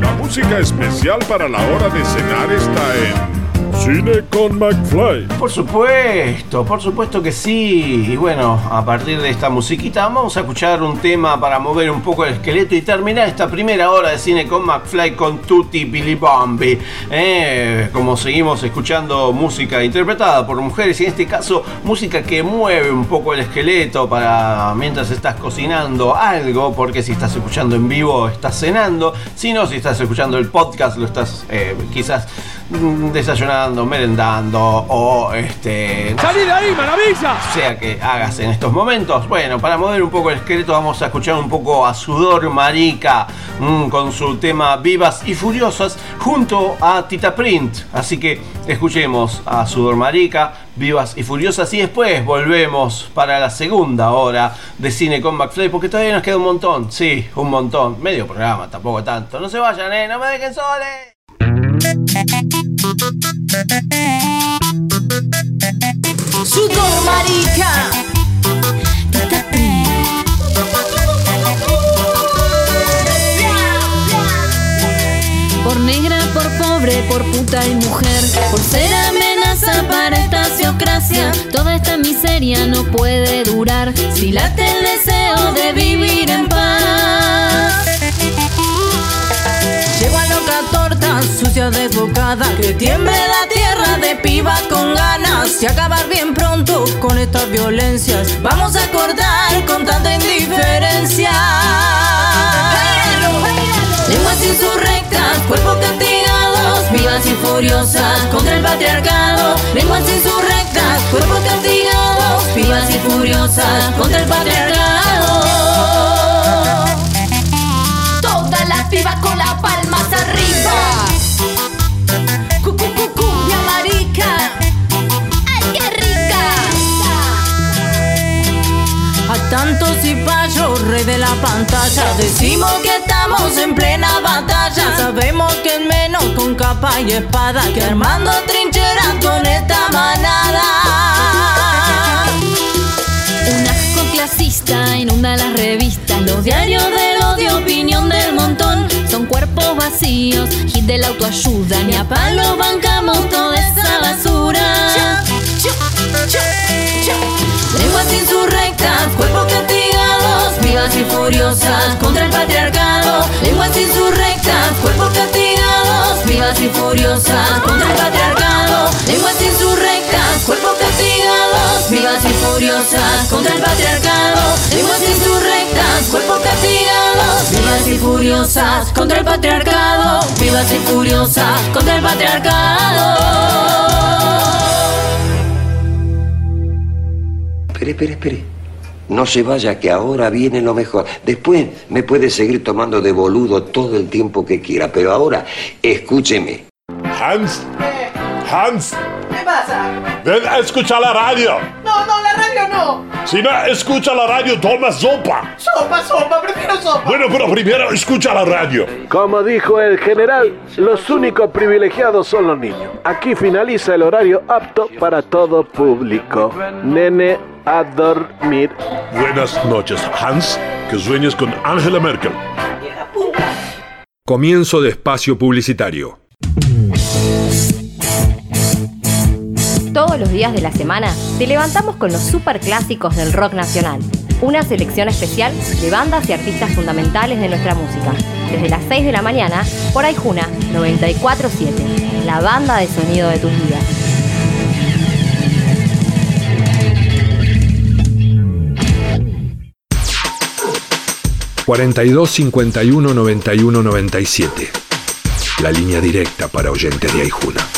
La música especial para la hora de cenar está en Cine con McFly. Por supuesto, por supuesto que sí. Y bueno, a partir de esta musiquita vamos a escuchar un tema para mover un poco el esqueleto y terminar esta primera hora de cine con McFly con Tutti Billy Bombi. Eh, como seguimos escuchando música interpretada por mujeres y en este caso música que mueve un poco el esqueleto para mientras estás cocinando algo, porque si estás escuchando en vivo estás cenando, si no, si estás escuchando el podcast lo estás eh, quizás desayunando, merendando o este... ¡Salí de ahí, maravilla! Sea que hagas en estos momentos. Bueno, para mover un poco el esqueleto vamos a escuchar un poco a Sudor Marica mm, con su tema Vivas y Furiosas junto a Tita Print. Así que escuchemos a Sudor Marica, Vivas y Furiosas y después volvemos para la segunda hora de Cine con McFly porque todavía nos queda un montón. Sí, un montón. Medio programa, tampoco tanto. No se vayan, eh, no me dejen soles. Sudor marica. Por negra, por pobre, por puta y mujer. Por ser amenaza para esta sociocracia. Toda esta miseria no puede durar. Si late el deseo de vivir en paz. Torta, sucia desbocada Que tiemble la tierra de pibas con ganas. De acabar bien pronto con estas violencias Vamos a cortar con tanta indiferencia. Lenguas insurrectas, cuerpos castigados Vivas y furiosas contra el patriarcado, lenguas insurrectas, cuerpos castigados, vivas y furiosas contra el patriarcado. Todas las pibas con las palmas arriba. Cu, cu, de la pantalla, decimos que estamos en plena batalla. Sabemos que menos con capa y espada que armando trincheras con esta manada. Un asco clasista inunda las revistas, los diarios del odio, opinión del montón. Son cuerpos vacíos, hit de la autoayuda, ni a palo bancamos toda esa basura. Lenguas insurrectas, cuerpos castigados, vivas y furiosas contra el patriarcado. Lenguas insurrectas, cuerpos castigados, vivas y furiosas contra el patriarcado. Lenguas insurrectas, cuerpos castigados, vivas y furiosas contra el patriarcado. Lenguas insurrectas, cuerpos castigados, vivas y furiosas contra el patriarcado. Vivas y furiosas contra el patriarcado. Espere, espere, espere. No se vaya, que ahora viene lo mejor. Después me puede seguir tomando de boludo todo el tiempo que quiera, pero ahora escúcheme. Hans, Hans, ¿Qué pasa? ven a escuchar la radio. No, no, la radio no. Si no escucha la radio, toma sopa. Sopa, sopa, prefiero sopa. Bueno, pero primero escucha la radio. Como dijo el general, los únicos privilegiados son los niños. Aquí finaliza el horario apto para todo público. Nene, a dormir. Buenas noches, Hans. Que sueñes con Angela Merkel. Comienzo de espacio publicitario. Todos los días de la semana te levantamos con los superclásicos del rock nacional. Una selección especial de bandas y artistas fundamentales de nuestra música. Desde las 6 de la mañana por Aijuna 947, la banda de sonido de tus vidas. ...42 51 91 97... ...la línea directa para oyentes de Aijuna.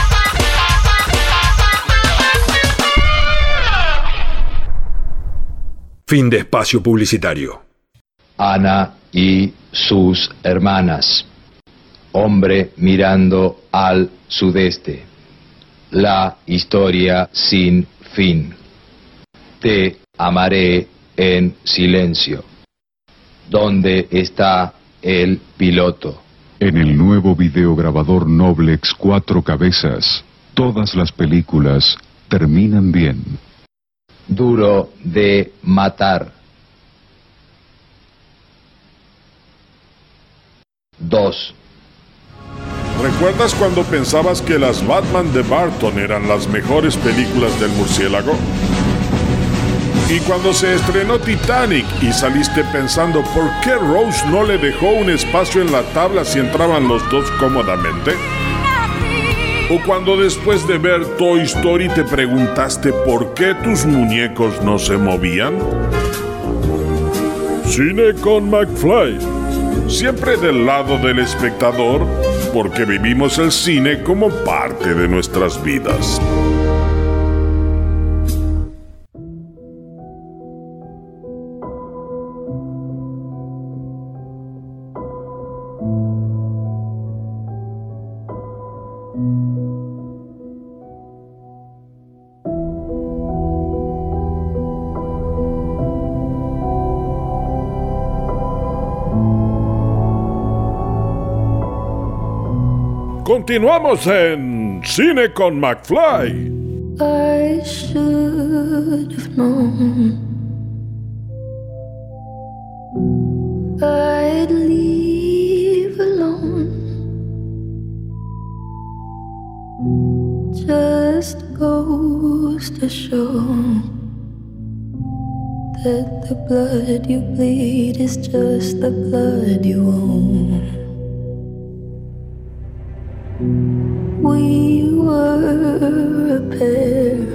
Fin de espacio publicitario. Ana y sus hermanas. Hombre mirando al sudeste. La historia sin fin. Te amaré en silencio. ¿Dónde está el piloto? En el nuevo videograbador Noblex Cuatro Cabezas, todas las películas terminan bien. Duro de matar. Dos. ¿Recuerdas cuando pensabas que las Batman de Barton eran las mejores películas del murciélago? Y cuando se estrenó Titanic y saliste pensando por qué Rose no le dejó un espacio en la tabla si entraban los dos cómodamente? O cuando después de ver Toy Story te preguntaste por qué tus muñecos no se movían? Cine con McFly. Siempre del lado del espectador, porque vivimos el cine como parte de nuestras vidas. Continuamos en Cine con McFly. I should have known I'd leave alone. Just goes to show that the blood you bleed is just the blood you own. We were a pair,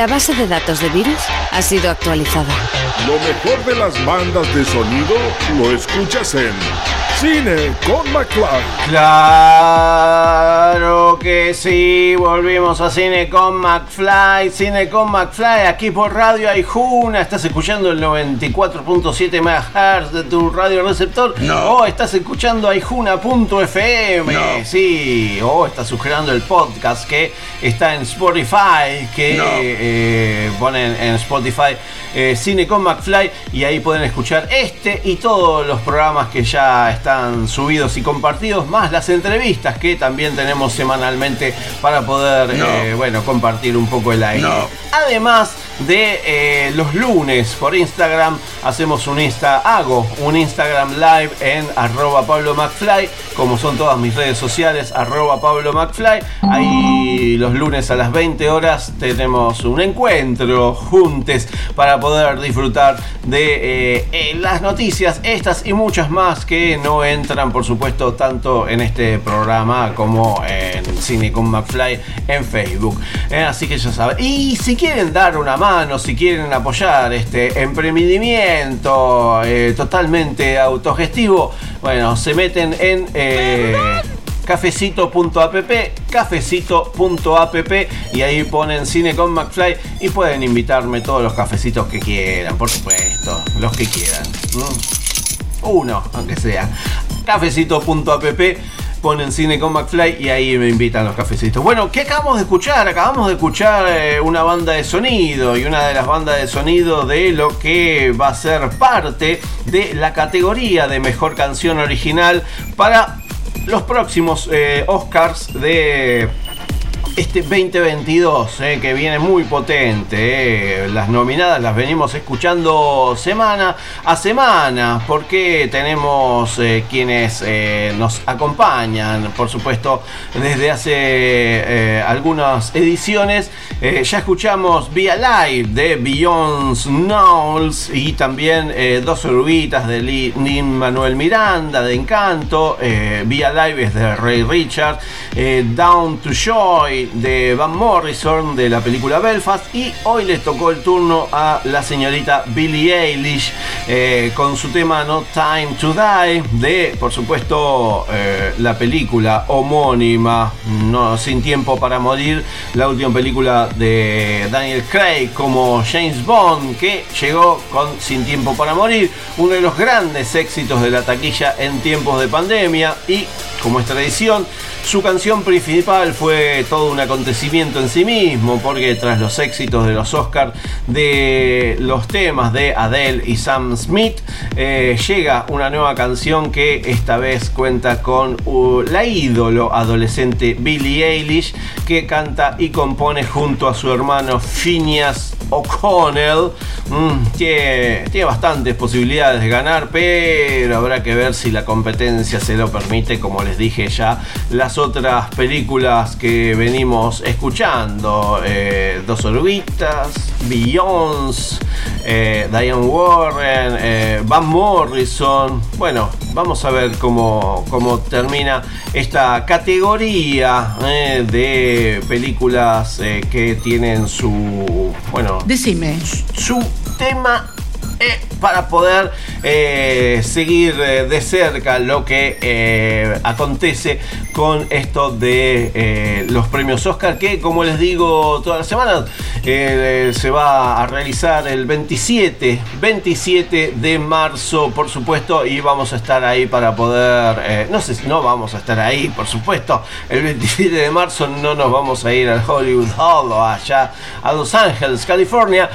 La base de datos de virus ha sido actualizada. Lo mejor de las bandas de sonido lo escuchas en Cine con McFly. Claro que sí, volvimos a Cine con McFly, Cine con McFly, aquí por Radio Aijuna, estás escuchando el 94.7 MHz de tu radio receptor, o estás escuchando aijuna.fm, sí, o estás escuchando el podcast que está en Spotify, que eh, ponen en Spotify eh, Cine con McFly y ahí pueden escuchar este y todos los programas que ya están subidos y compartidos, más las entrevistas que también tenemos semanalmente para poder No. eh, bueno, compartir un poco el aire. No. Además de eh, los lunes por Instagram, hacemos un Insta, hago un Instagram live en arroba Pablo McFly, como son todas mis redes sociales, arroba Pablo McFly. Ahí los lunes a las 20 horas tenemos un encuentro juntos para poder disfrutar de eh, eh, las noticias, estas y muchas más que no entran, por supuesto, tanto en este programa como en Cine con McFly en Facebook. Así que ya saben. Y si quieren dar una mano, si quieren apoyar este emprendimiento eh, totalmente autogestivo, bueno, se meten en. eh, cafecito.app, cafecito.app y ahí ponen cine con McFly y pueden invitarme todos los cafecitos que quieran, por supuesto, los que quieran. ¿no? Uno, aunque sea. Cafecito.app ponen cine con McFly y ahí me invitan los cafecitos. Bueno, ¿qué acabamos de escuchar? Acabamos de escuchar eh, una banda de sonido y una de las bandas de sonido de lo que va a ser parte de la categoría de mejor canción original para los próximos eh, Oscars de este 2022 eh, que viene muy potente. eh. Las nominadas las venimos escuchando semana a semana porque tenemos eh, quienes nos acompañan, por supuesto, desde hace algunas ediciones. Ya escuchamos Via Live de Beyond Knowles y también Dos oruguitas de Lin Manuel Miranda de Encanto. Via Live es de Ray Richard. Down to Joy de Van Morrison de la película Belfast. Y hoy les tocó el turno a la señorita Billie Eilish eh, con su tema No Time to Die de, por supuesto, eh, la película homónima No Sin Tiempo para Morir, la última película de Daniel Craig como James Bond que llegó con Sin Tiempo para Morir, uno de los grandes éxitos de la taquilla en tiempos de pandemia y como es tradición, su canción principal fue todo un acontecimiento en sí mismo, porque tras los éxitos de los Oscars de los temas de Adele y Sam Smith, eh, llega una nueva canción que esta vez cuenta con uh, la ídolo adolescente Billie Eilish, que canta y compone junto a su hermano Phineas O'Connell. Mm, tiene, bastantes posibilidades de ganar, pero habrá que ver si la competencia se lo permite, como les dije ya, las otras películas que venimos escuchando. eh, Dos oruguitas, Beyoncé, eh, Diane Warren, eh, Van Morrison. Bueno, vamos a ver cómo, cómo termina esta categoría de películas que tienen su, bueno, Decime. su tema para poder eh, seguir eh, de cerca lo que eh, acontece con esto de los premios Oscar que como les digo todas las semanas eh, se va a realizar el 27 27 de marzo por supuesto y vamos a estar ahí para poder no sé si no vamos a estar ahí por supuesto. El 27 de marzo no nos vamos a ir al Hollywood Hall o allá a Los Ángeles California.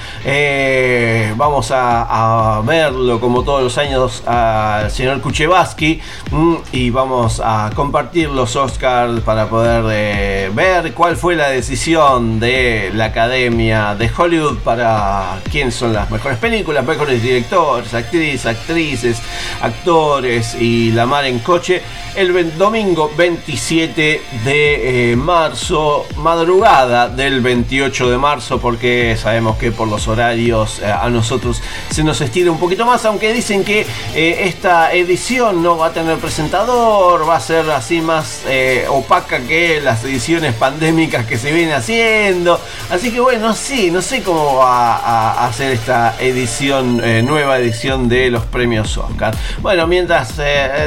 Vamos a, a verlo como todos los años al señor Kuchevaski mm, y vamos a compartir los Oscars para poder eh, ver cuál fue la decisión de la Academia de Hollywood para quiénes son las mejores películas, mejores directores, actrices, actrices, actores y la mar en coche el domingo 27 de eh, marzo, madrugada del 28 de marzo, porque sabemos que por los horarios eh, a nosotros se nos estira un poquito más, aunque dicen que eh, esta edición no va a tener presentador, va a ser así más eh, opaca que las ediciones pandémicas que se vienen haciendo. Así que bueno, sí, no sé cómo va a, hacer esta edición, eh, nueva edición de los premios Oscar. Bueno, mientras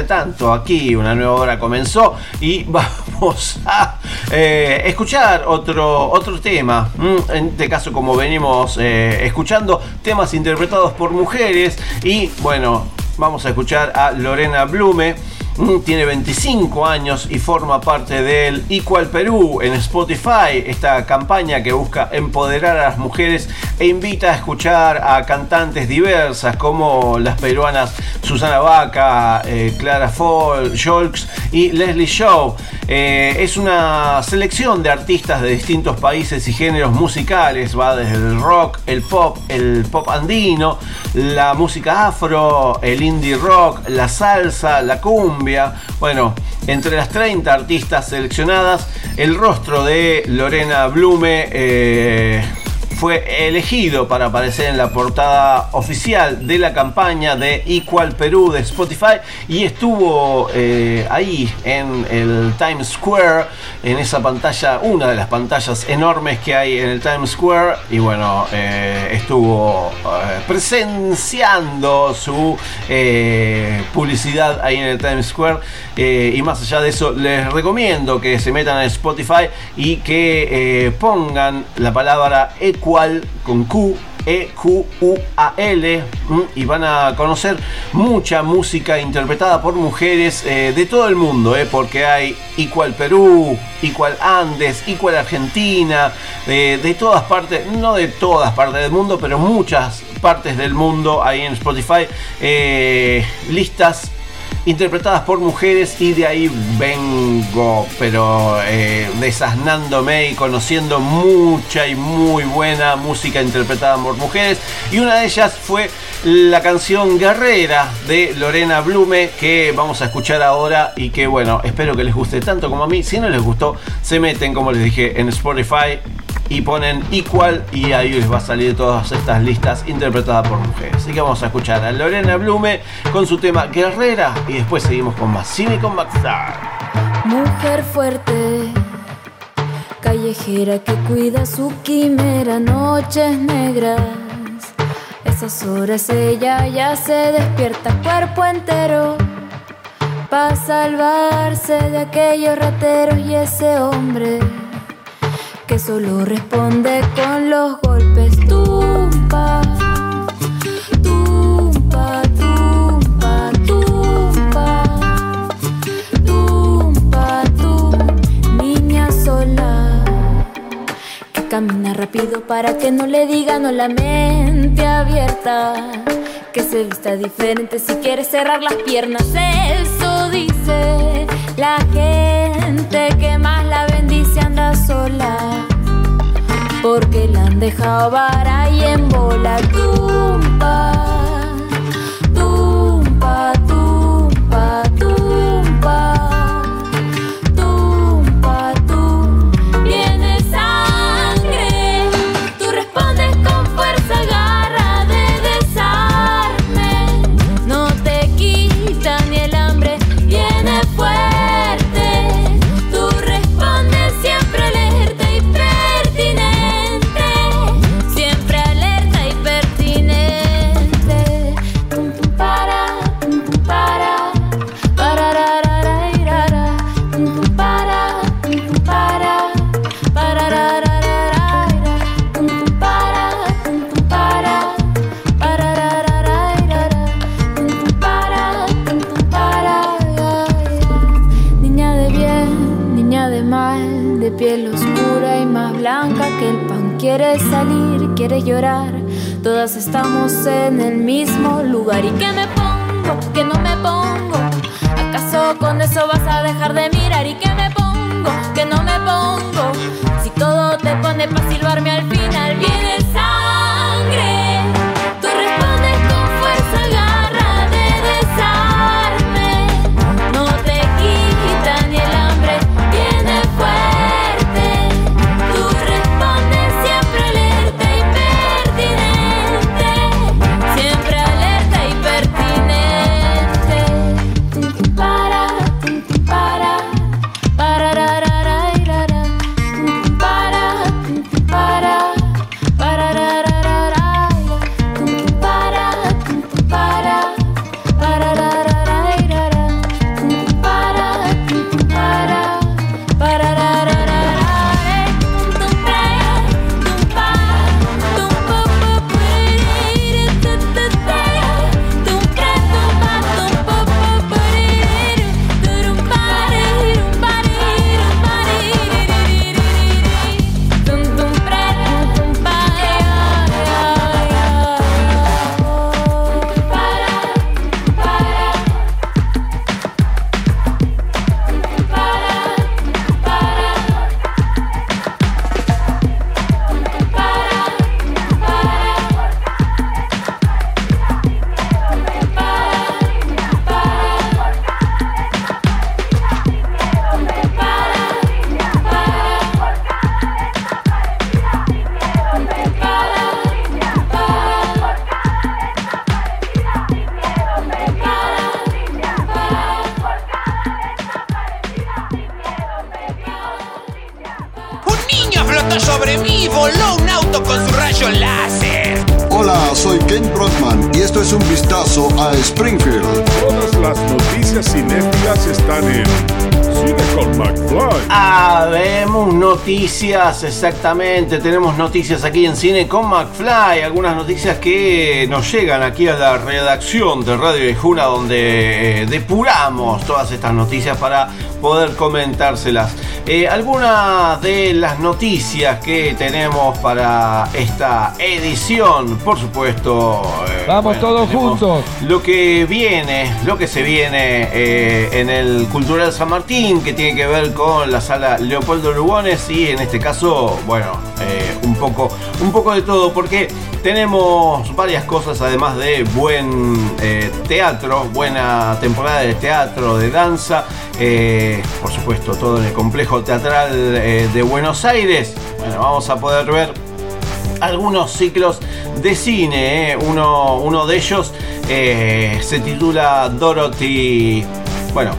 tanto, aquí una nueva hora comenzó y vamos a escuchar otro, otro tema. Mm, En este caso, como venimos escuchando, temas interpretados por mujeres y bueno, vamos a escuchar a Lorena Blume. Tiene 25 años y forma parte del Equal Perú en Spotify, esta campaña que busca empoderar a las mujeres e invita a escuchar a cantantes diversas como las peruanas Susana Vaca, eh, Clara Fall, Jolks y Leslie Show. Eh, es una selección de artistas de distintos países y géneros musicales, va desde el rock, el pop, el pop andino, la música afro, el indie rock, la salsa, la cumbia. Bueno, entre las 30 artistas seleccionadas, el rostro de Lorena Blume eh, fue elegido para aparecer en la portada oficial de la campaña de Equal Perú de Spotify y estuvo eh, ahí en el Times Square, en esa pantalla, una de las pantallas enormes que hay en el Times Square. Y bueno, eh, estuvo eh, presenciando su publicidad ahí en el Times Square. Y más allá de eso les recomiendo que se metan en Spotify y que pongan la palabra equal con Q E-Q-U-A-L y van a conocer mucha música interpretada por mujeres eh, de todo el mundo, eh, porque hay Igual Perú, Igual Andes, Igual Argentina, de, de todas partes, no de todas partes del mundo, pero muchas partes del mundo ahí en Spotify, eh, listas interpretadas por mujeres y de ahí vengo, pero eh, desasnándome y conociendo mucha y muy buena música interpretada por mujeres. Y una de ellas fue la canción Guerrera de Lorena Blume que vamos a escuchar ahora y que bueno, espero que les guste tanto como a mí. Si no les gustó, se meten, como les dije, en Spotify y ponen Equal y ahí les va a salir todas estas listas interpretadas por mujeres. Así que vamos a escuchar a Lorena Blume con su tema Guerrera y después seguimos con más cine con Maxar. Mujer fuerte, callejera que cuida su quimera, noches negras. Esas horas ella ya se despierta cuerpo entero para salvarse de aquellos rateros y ese hombre que solo responde con los golpes tumpa. Tumpa, tumpa, tumpa. Tumpa, tum, niña sola. Que camina rápido para que no le digan no la mente abierta. Que se vista diferente si quiere cerrar las piernas. Eso dice la gente que más sola. Porque la han dejado vara y en bola tumba. Todas estamos en el mismo lugar. ¿Y qué me pongo? ¿Qué no me pongo? ¿Acaso con eso vas a dejar de mirar? ¿Y qué me pongo? ¿Qué no me pongo? Si todo te pone para silbarme al final, viene noticias, exactamente. Tenemos noticias aquí en Cine con McFly. Algunas noticias que nos llegan aquí a la redacción de Radio Ejuna, donde eh, depuramos todas estas noticias para poder comentárselas. Eh, algunas de las noticias que tenemos para esta edición, por supuesto. Vamos bueno, todos juntos. Lo que viene, lo que se viene eh, en el Cultural San Martín, que tiene que ver con la sala Leopoldo Lugones y en este caso, bueno, eh, un poco, un poco de todo, porque tenemos varias cosas además de buen eh, teatro, buena temporada de teatro, de danza, por supuesto todo en el complejo teatral de Buenos Aires. Bueno, vamos a poder ver algunos ciclos de cine. ¿eh? Uno, uno de ellos eh, se titula Dorothy. Bueno,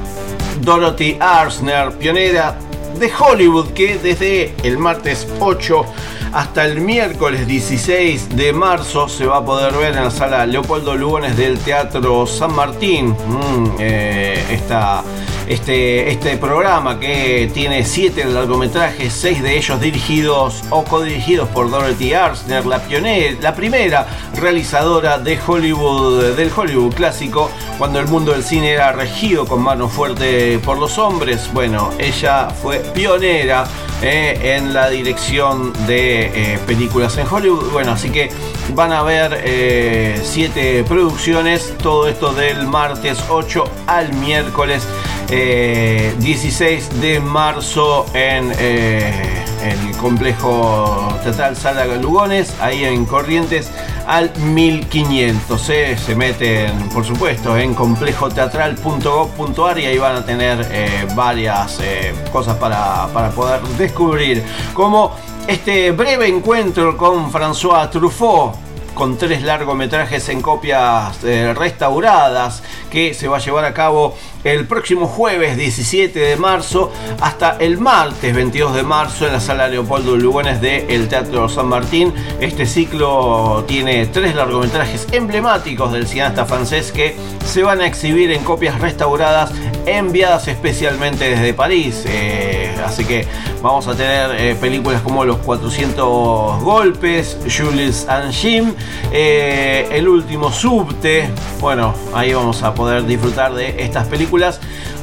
Dorothy Arsner, pionera de Hollywood, que desde el martes 8 hasta el miércoles 16 de marzo se va a poder ver en la sala Leopoldo Lugones del Teatro San Martín. Mm, eh, esta este, este programa que tiene siete largometrajes, seis de ellos dirigidos o codirigidos por Dorothy Arsner, la pionera, la primera realizadora de Hollywood, del Hollywood clásico, cuando el mundo del cine era regido con mano fuerte por los hombres. Bueno, ella fue pionera eh, en la dirección de eh, películas en Hollywood. Bueno, así que van a ver eh, siete producciones, todo esto del martes 8 al miércoles eh, 16 de marzo en eh, el complejo teatral Sala Lugones, ahí en Corrientes, al 1500. eh. Se meten, por supuesto, en complejoteatral.gov.ar y ahí van a tener eh, varias eh, cosas para, para poder descubrir. Como este breve encuentro con François Truffaut con tres largometrajes en copias eh, restauradas que se va a llevar a cabo el próximo jueves 17 de marzo hasta el martes 22 de marzo en la sala Leopoldo Lugones del Teatro San Martín. Este ciclo tiene tres largometrajes emblemáticos del cineasta francés que se van a exhibir en copias restauradas enviadas especialmente desde París. Eh, así que vamos a tener eh, películas como Los 400 Golpes, Jules and Jim, eh, El último subte. Bueno, ahí vamos a poder disfrutar de estas películas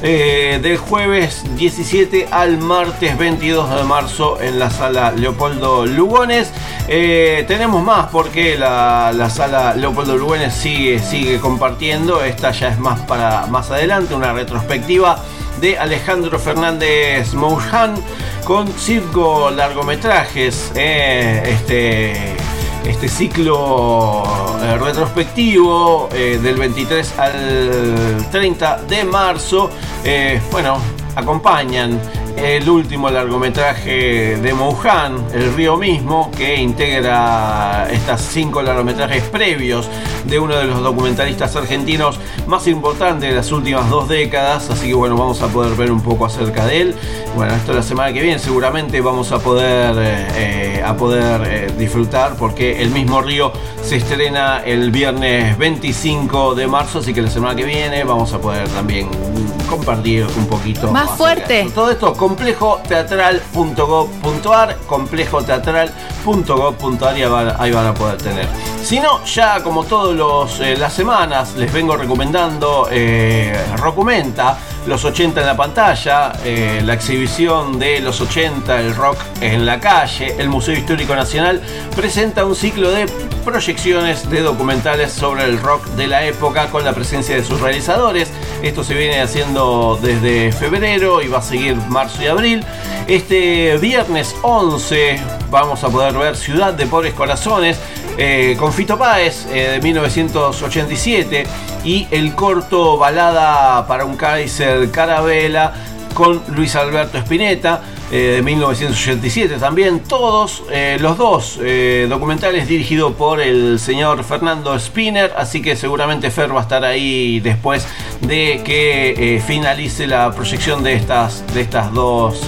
eh, del jueves 17 al martes 22 de marzo en la sala Leopoldo Lugones. Eh, tenemos más porque la, la sala Leopoldo Lugones sigue, sigue compartiendo. Esta ya es más para más adelante, una retrospectiva de Alejandro Fernández Moujan con cinco largometrajes. eh, este este ciclo eh, retrospectivo eh, del 23 al 30 de marzo. Eh, bueno, acompañan el último largometraje de Moujan, El Río mismo, que integra estas cinco largometrajes previos de uno de los documentalistas argentinos más importantes de las últimas dos décadas. Así que bueno, vamos a poder ver un poco acerca de él. Bueno, esto la semana que viene seguramente vamos a poder, eh, a poder eh, disfrutar porque el mismo Río se estrena el viernes 25 de marzo, así que la semana que viene vamos a poder también compartir un poquito. Más fuerte. Todo esto complejoteatral.gov.ar, complejoteatral.gov.ar y ahí van, ahí van a poder tener. Si no, ya como todas las semanas les vengo recomendando eh, Rocumenta, los 80 en la pantalla, eh, la exhibición de los 80, el rock en la calle, el Museo Histórico Nacional presenta un ciclo de proyecciones de documentales sobre el rock de la época con la presencia de sus realizadores. Esto se viene haciendo desde febrero y va a seguir marzo y abril. Este viernes 11 vamos a poder ver Ciudad de Pobres Corazones eh, con Fito Páez eh, de 1987 y el corto Balada para un Kaiser Carabela con Luis Alberto Spinetta eh, de 1987 también. Todos los dos documentales dirigidos por el señor Fernando Spinner, así que seguramente Fer va a estar ahí después de que finalice la proyección de estas, de estas dos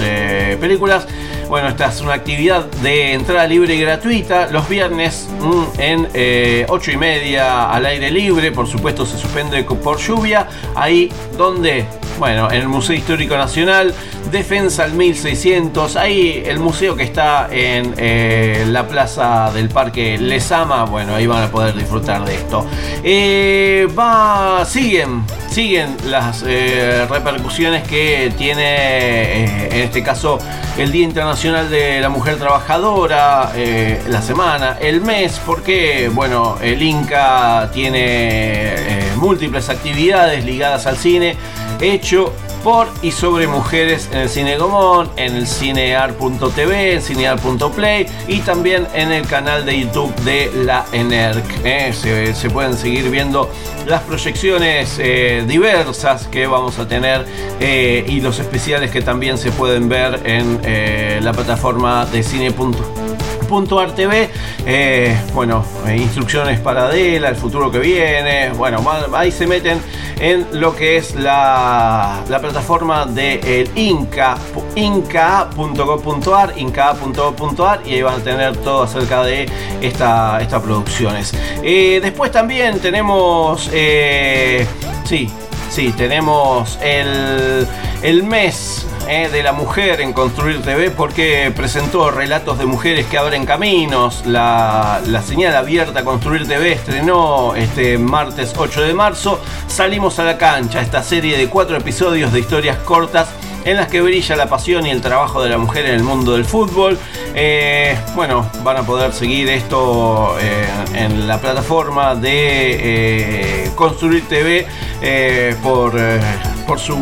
películas. Bueno, esta es una actividad de entrada libre y gratuita los viernes mm, en eh, 8 y media al aire libre. Por supuesto, se suspende por lluvia. Ahí donde bueno, en el Museo Histórico Nacional, Defensa al 1600, ahí el museo que está en eh, la plaza del Parque Lesama, bueno, ahí van a poder disfrutar de esto. Eh, va, siguen, siguen las eh, repercusiones que tiene, en este caso, el Día Internacional de la Mujer Trabajadora, la semana, el mes, porque, bueno, el Inca tiene múltiples actividades ligadas al cine, hecho por y sobre mujeres en el cine Gomón, en el cinear.tv, en cinear.play y también en el canal de YouTube de la ENERC. ¿eh? Se, pueden seguir viendo las proyecciones eh, diversas que vamos a tener eh, y los especiales que también se pueden ver en la plataforma de cine.tv. TV, eh, bueno, eh, instrucciones para Adela, el futuro que viene, bueno, ahí se meten en lo que es la, la plataforma de el Inca, inca.gov.ar, inca.gov.ar y ahí van a tener todo acerca de esta, estas producciones. Eh, después también tenemos, eh, sí, sí, tenemos el, el mes eh, de la mujer en Construir TV porque presentó relatos de mujeres que abren caminos. La, la señal abierta Construir TV estrenó este martes 8 de marzo. Salimos a la cancha, esta serie de cuatro episodios de historias cortas en las que brilla la pasión y el trabajo de la mujer en el mundo del fútbol. Eh, bueno, van a poder seguir esto eh, en la plataforma de Construir TV por, por su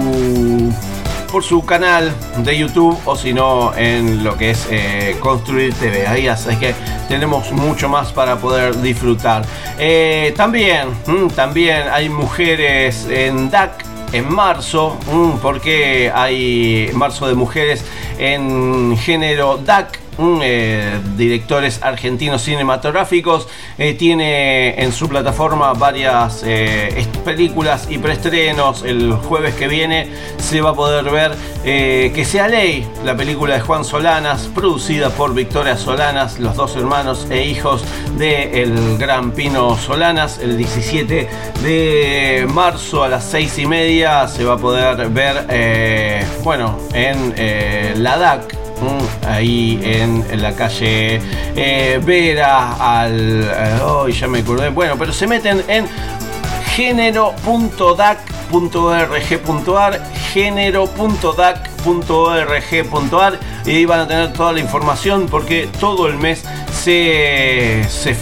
por su canal de YouTube o si no en lo que es eh, Construir TV. Ahí así que tenemos mucho más para poder disfrutar. Eh, también, mm, también hay mujeres en DAC en marzo, mm, porque hay marzo de mujeres en género DAC. Mm, eh, directores argentinos cinematográficos eh, tiene en su plataforma varias eh, películas y preestrenos. El jueves que viene se va a poder ver que sea ley la película de Juan Solanas producida por Victoria Solanas los dos hermanos e hijos del gran Pino Solanas. El 17 de marzo a las seis y media se va a poder ver bueno en la DAC ahí en, la calle eh, Vera al eh, oh, ya me acordé bueno pero se meten en género.dac.org.ar género.dac.org.ar y ahí van a tener toda la información porque todo el mes se, se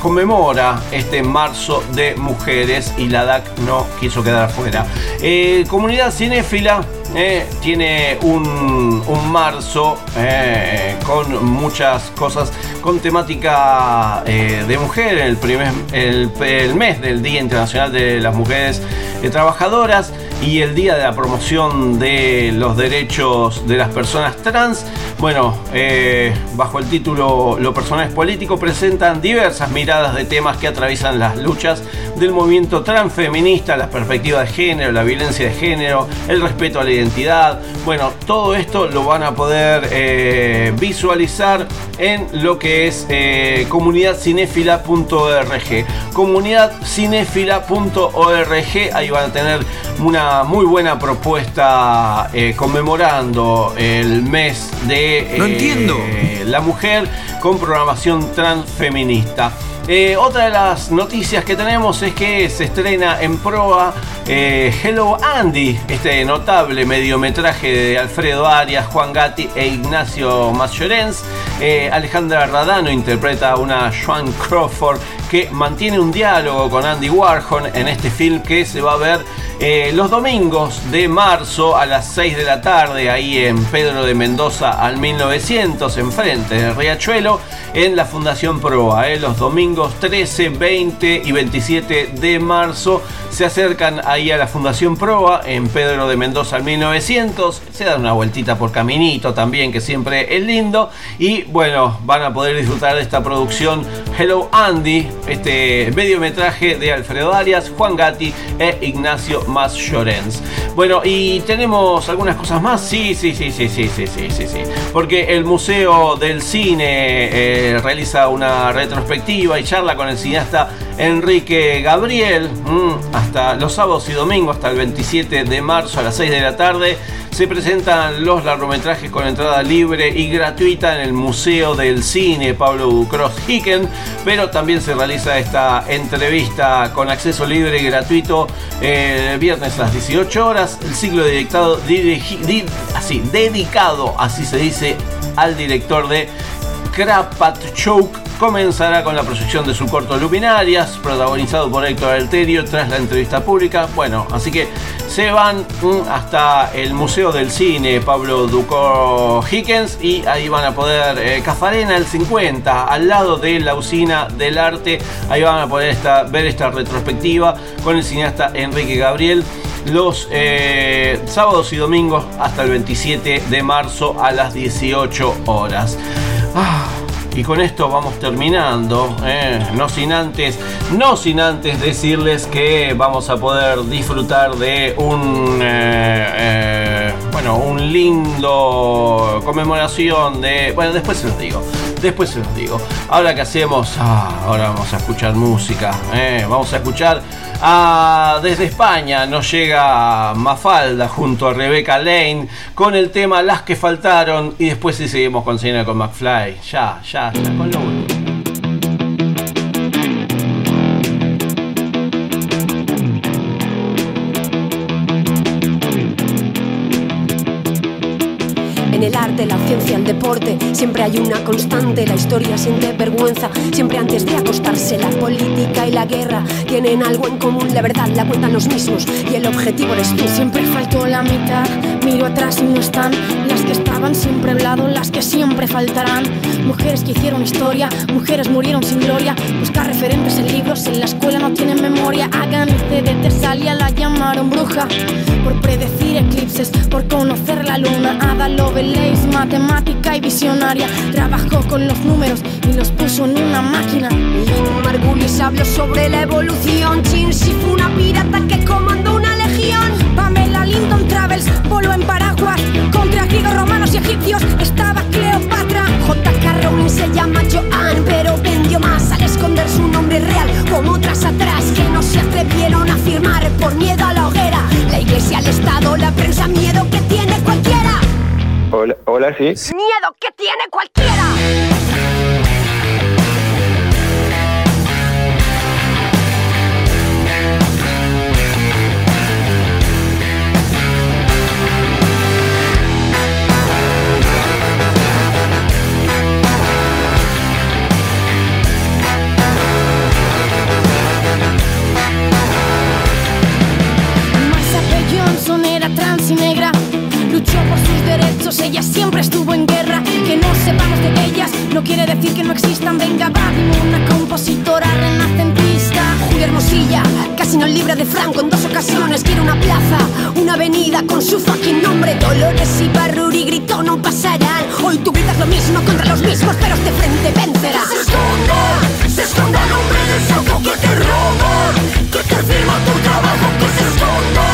conmemora este marzo de mujeres y la DAC no quiso quedar afuera. Eh, comunidad cinéfila eh, tiene un, marzo eh, con muchas cosas con temática eh, de mujer, el, primer, el, mes del Día Internacional de las Mujeres eh, Trabajadoras y el Día de la Promoción de los Derechos de las Personas Trans. Bueno, eh, bajo el título Lo personal es político, presentan diversas miradas de temas que atraviesan las luchas del movimiento transfeminista, las perspectivas de género, la violencia de género, el respeto a la identidad. Bueno, todo esto lo van a poder eh, visualizar en lo que es eh, comunidadcinéfila.org. Comunidadcinéfila.org, ahí van a tener una muy buena propuesta eh, conmemorando el mes de No eh, entiendo. la mujer con programación transfeminista. Eh, otra de las noticias que tenemos es que se estrena en proa eh, Hello Andy, este notable mediometraje de Alfredo Arias, Juan Gatti e Ignacio Mascherens. Eh, Alejandra Radano interpreta a una Joan Crawford que mantiene un diálogo con Andy Warhol en este film que se va a ver eh, los domingos de marzo a las 6 de la tarde ahí en Pedro de Mendoza al 1900 enfrente de Riachuelo en la Fundación Proa. eh, los domingos 13, 20 y 27 de marzo se acercan ahí a la Fundación Proa en Pedro de Mendoza al 1900. Se dan una vueltita por caminito también que siempre es lindo y bueno van a poder disfrutar de esta producción Hello Andy este mediometraje de Alfredo Arias, Juan Gatti e Ignacio Mas Llorens. Bueno, y tenemos algunas cosas más. Sí, sí, sí, sí, sí, sí, sí, sí, sí. Porque el Museo del Cine eh, realiza una retrospectiva y charla con el cineasta Enrique Gabriel mm, hasta los sábados y domingos, hasta el 27 de marzo a las 6 de la tarde. Se presentan los largometrajes con entrada libre y gratuita en el Museo del Cine Pablo Bucros Hicken, pero también se realiza esta entrevista con acceso libre y gratuito eh, el viernes a las 18 horas. El ciclo dedicado, dirigi- di- así, dedicado, así se dice, al director de Krapatchouk comenzará con la proyección de su corto Luminarias, protagonizado por Héctor Alterio tras la entrevista pública. Bueno, así que se van mm, hasta el Museo del Cine Pablo Ducor Hickens y ahí van a poder, eh, Cafarena el 50, al lado de la usina del arte, ahí van a poder esta- ver esta retrospectiva con el cineasta Enrique Gabriel los eh, sábados y domingos hasta el 27 de marzo a las 18 horas. Y con esto vamos terminando, eh, no sin antes, no sin antes decirles que vamos a poder disfrutar de un, eh, eh, bueno, un lindo conmemoración de, bueno, después se los digo, después se los digo. Ahora que hacemos, Ah, ahora vamos a escuchar música, eh, vamos a escuchar a- desde España nos llega Mafalda junto a Rebecca Lane con el tema Las que faltaron y después sí seguimos con Cena con McFly. Ya, ya, ya, con lo último. Siempre hay una constante. La historia siente vergüenza, siempre antes de acostarse. La política y la guerra tienen algo en común. La verdad la cuentan los mismos y el objetivo eres tú. Siempre faltó la mitad, miro atrás y no están las que estaban siempre al lado, las que siempre faltarán. Mujeres que hicieron historia, mujeres murieron sin gloria. Buscar referentes en libros, en la escuela no tienen memoria. Hagan de Tesalia la llamaron bruja por predecir eclipses, por conocer la luna. Ada Lovelace, matemática y visionaria. Trabajó con los números y los puso en una máquina. Margulis habló sobre la evolución. Chinsi fue una pirata que comandó una legión. Pamela Linton Travels voló en paraguas contra griegos, romanos y egipcios. Estaba Cleopatra. Se llama Joan, pero vendió más al esconder su nombre real, como otras atrás que no se atrevieron a firmar por miedo a la hoguera. La iglesia, el Estado, la prensa, miedo que tiene cualquiera. Hola, hola, sí. Miedo que tiene cualquiera. Dolores y Barruri gritó, no pasarán. Hoy tú gritas lo mismo contra los mismos, pero este frente vencerá. Se esconda, se esconda el hombre de saco que te roba, que te firma tu trabajo, que se esconda,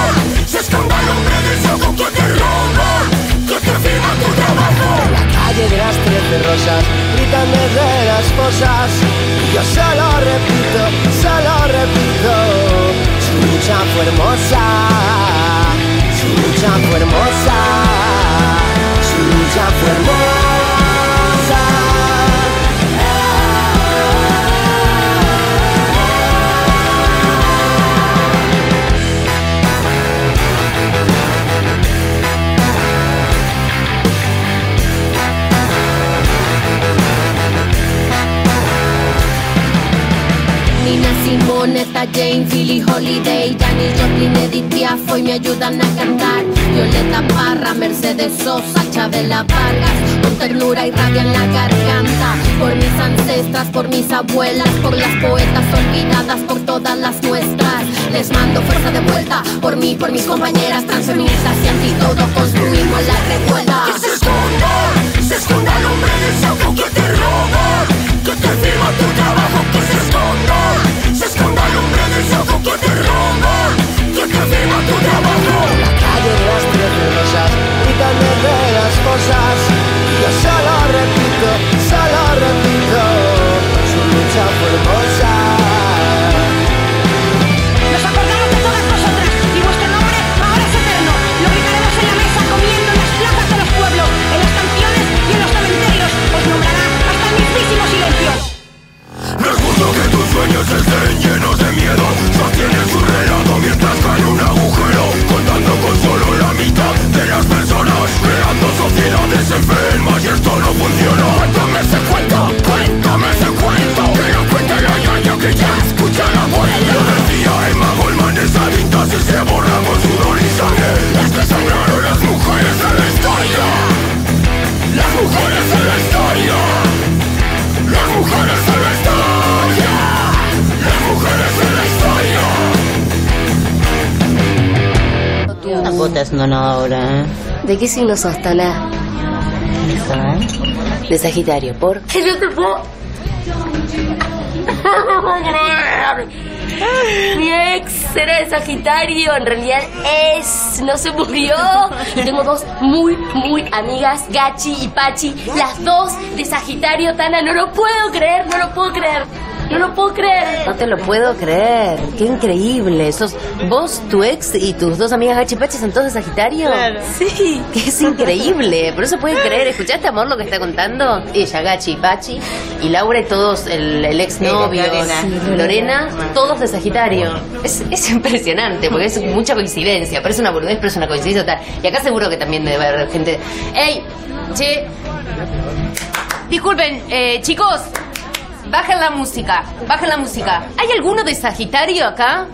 se esconda el hombre de saco que te roba, que te firma tu trabajo. La calle de las trece rosas gritan desde las fosas y yo solo repito, solo repito su lucha fue hermosa lucha fue hermosa su lucha fue hermosa James, Billie Holiday, Janis Joplin, Edith Piaf hoy me ayudan a cantar. Violeta Parra, Mercedes Sosa, Chabela Vargas, con ternura y rabia en la garganta. Por mis ancestras, por mis abuelas, por las poetas olvidadas, por todas las nuestras. Les mando fuerza de vuelta, por mí, por mis compañeras transfeministas y anti todo construimos la revuelta. Que se esconda, se esconda el hombre de saco que te roba, que te firma tu trabajo, trabajo que te roban Que te encima tu trabajo. La calle de las tres rosas de las cosas. Yo solo repito, solo repito. Su lucha por el sueños estén llenos de miedo. Sostienen su relato mientras cae un agujero Contando con solo la mitad de las personas Creando sociedades enfermas y esto no funciona. Cuéntame ese cuento, cuéntame ese cuento. Que no cuente la ñaña que ya escucha la abuela Lo decía Emma Goldman, esa tinta si se borra con sudor y sangre. Es que sangraron las mujeres en la historia. Las mujeres en la historia. Las mujeres en la historia estás haciendo ahora? eh? ¿De qué signo sos, Tana? De Sagitario, ¿por? Que no te puedo. No puedo creer. Mi ex era de Sagitario, en realidad es, no se murió. Tengo dos muy, muy amigas, Gachi y Pachi, las dos de Sagitario, Tana, no lo puedo creer, no lo puedo creer. No lo puedo creer. No te lo puedo creer. Qué increíble. Sos vos, tu ex y tus dos amigas Gachi y Pachi son todos de Sagitario. Claro. Sí. Que es increíble. Por eso puedes creer. ¿Escuchaste, amor, lo que está contando? Ella, Gachi y Pachi. Y Laura y todos, el, el ex novio. Lorena. Lorena, todos de Sagitario. Es, es impresionante porque es mucha coincidencia. Parece una boludez, pero es una coincidencia total. Y acá seguro que también debe haber gente. ¡Ey! Che. Disculpen, eh, chicos. Bajen la música, bajen la música. ¿Hay alguno de Sagitario acá?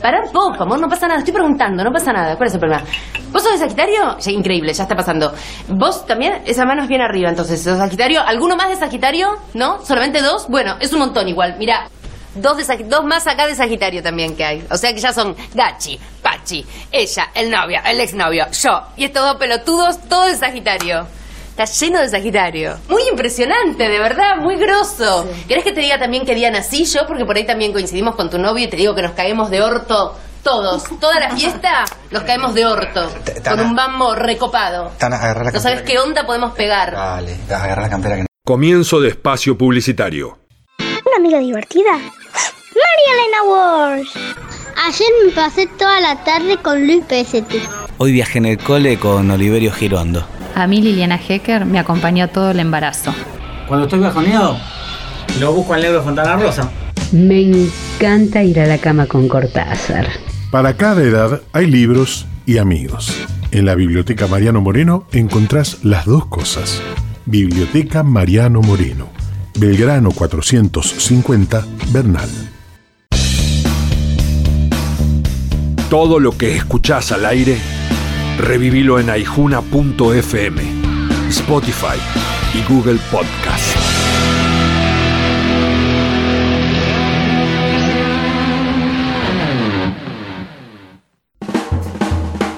Pará un poco, amor, no pasa nada. Estoy preguntando, no pasa nada. ¿Cuál es el problema? ¿Vos sos de Sagitario? Increíble, ya está pasando. ¿Vos también? Esa mano es bien arriba, entonces. ¿Sos Sagitario? ¿Alguno más de Sagitario? ¿No? ¿Solamente dos? Bueno, es un montón igual. Mira, dos, de dos más acá de Sagitario también que hay. O sea que ya son Gachi, Pachi, ella, el novio, el exnovio, yo. Y estos dos pelotudos, todos de Sagitario. Está lleno de Sagitario. Muy impresionante, de verdad, muy grosso. ¿Querés que te diga también qué día nací yo? Porque por ahí también coincidimos con tu novio y te digo que nos caemos de orto todos. Toda la fiesta nos caemos de orto. Con un bambo recopado. No sabes qué onda podemos pegar. Dale, agarra la campera que Comienzo de espacio publicitario. Una amiga divertida. María Elena Walsh. Ayer me pasé toda la tarde con Luis PST. Hoy viajé en el cole con Oliverio Girondo. A mí Liliana Hecker me acompañó todo el embarazo. Cuando estoy bajoneado, lo busco al negro Fontana Rosa. Me encanta ir a la cama con Cortázar. Para cada edad hay libros y amigos. En la Biblioteca Mariano Moreno encontrás las dos cosas. Biblioteca Mariano Moreno. Belgrano 450, Bernal. Todo lo que escuchás al aire, revivilo en aijuna.fm, Spotify y Google Podcast.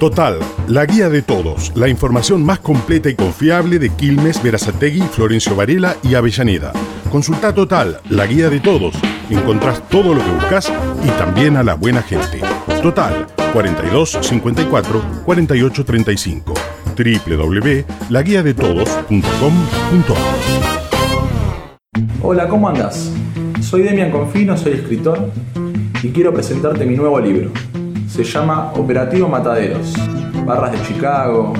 Total, la guía de todos, la información más completa y confiable de Quilmes, Verazategui, Florencio Varela y Avellaneda. Consulta Total, la guía de todos. Encontrás todo lo que buscas y también a la buena gente. Total, 42 54 48 35. www.laguiadetodos.com.ar Hola, ¿cómo andas? Soy Demian Confino, soy escritor y quiero presentarte mi nuevo libro. Se llama Operativo Mataderos. Barras de Chicago,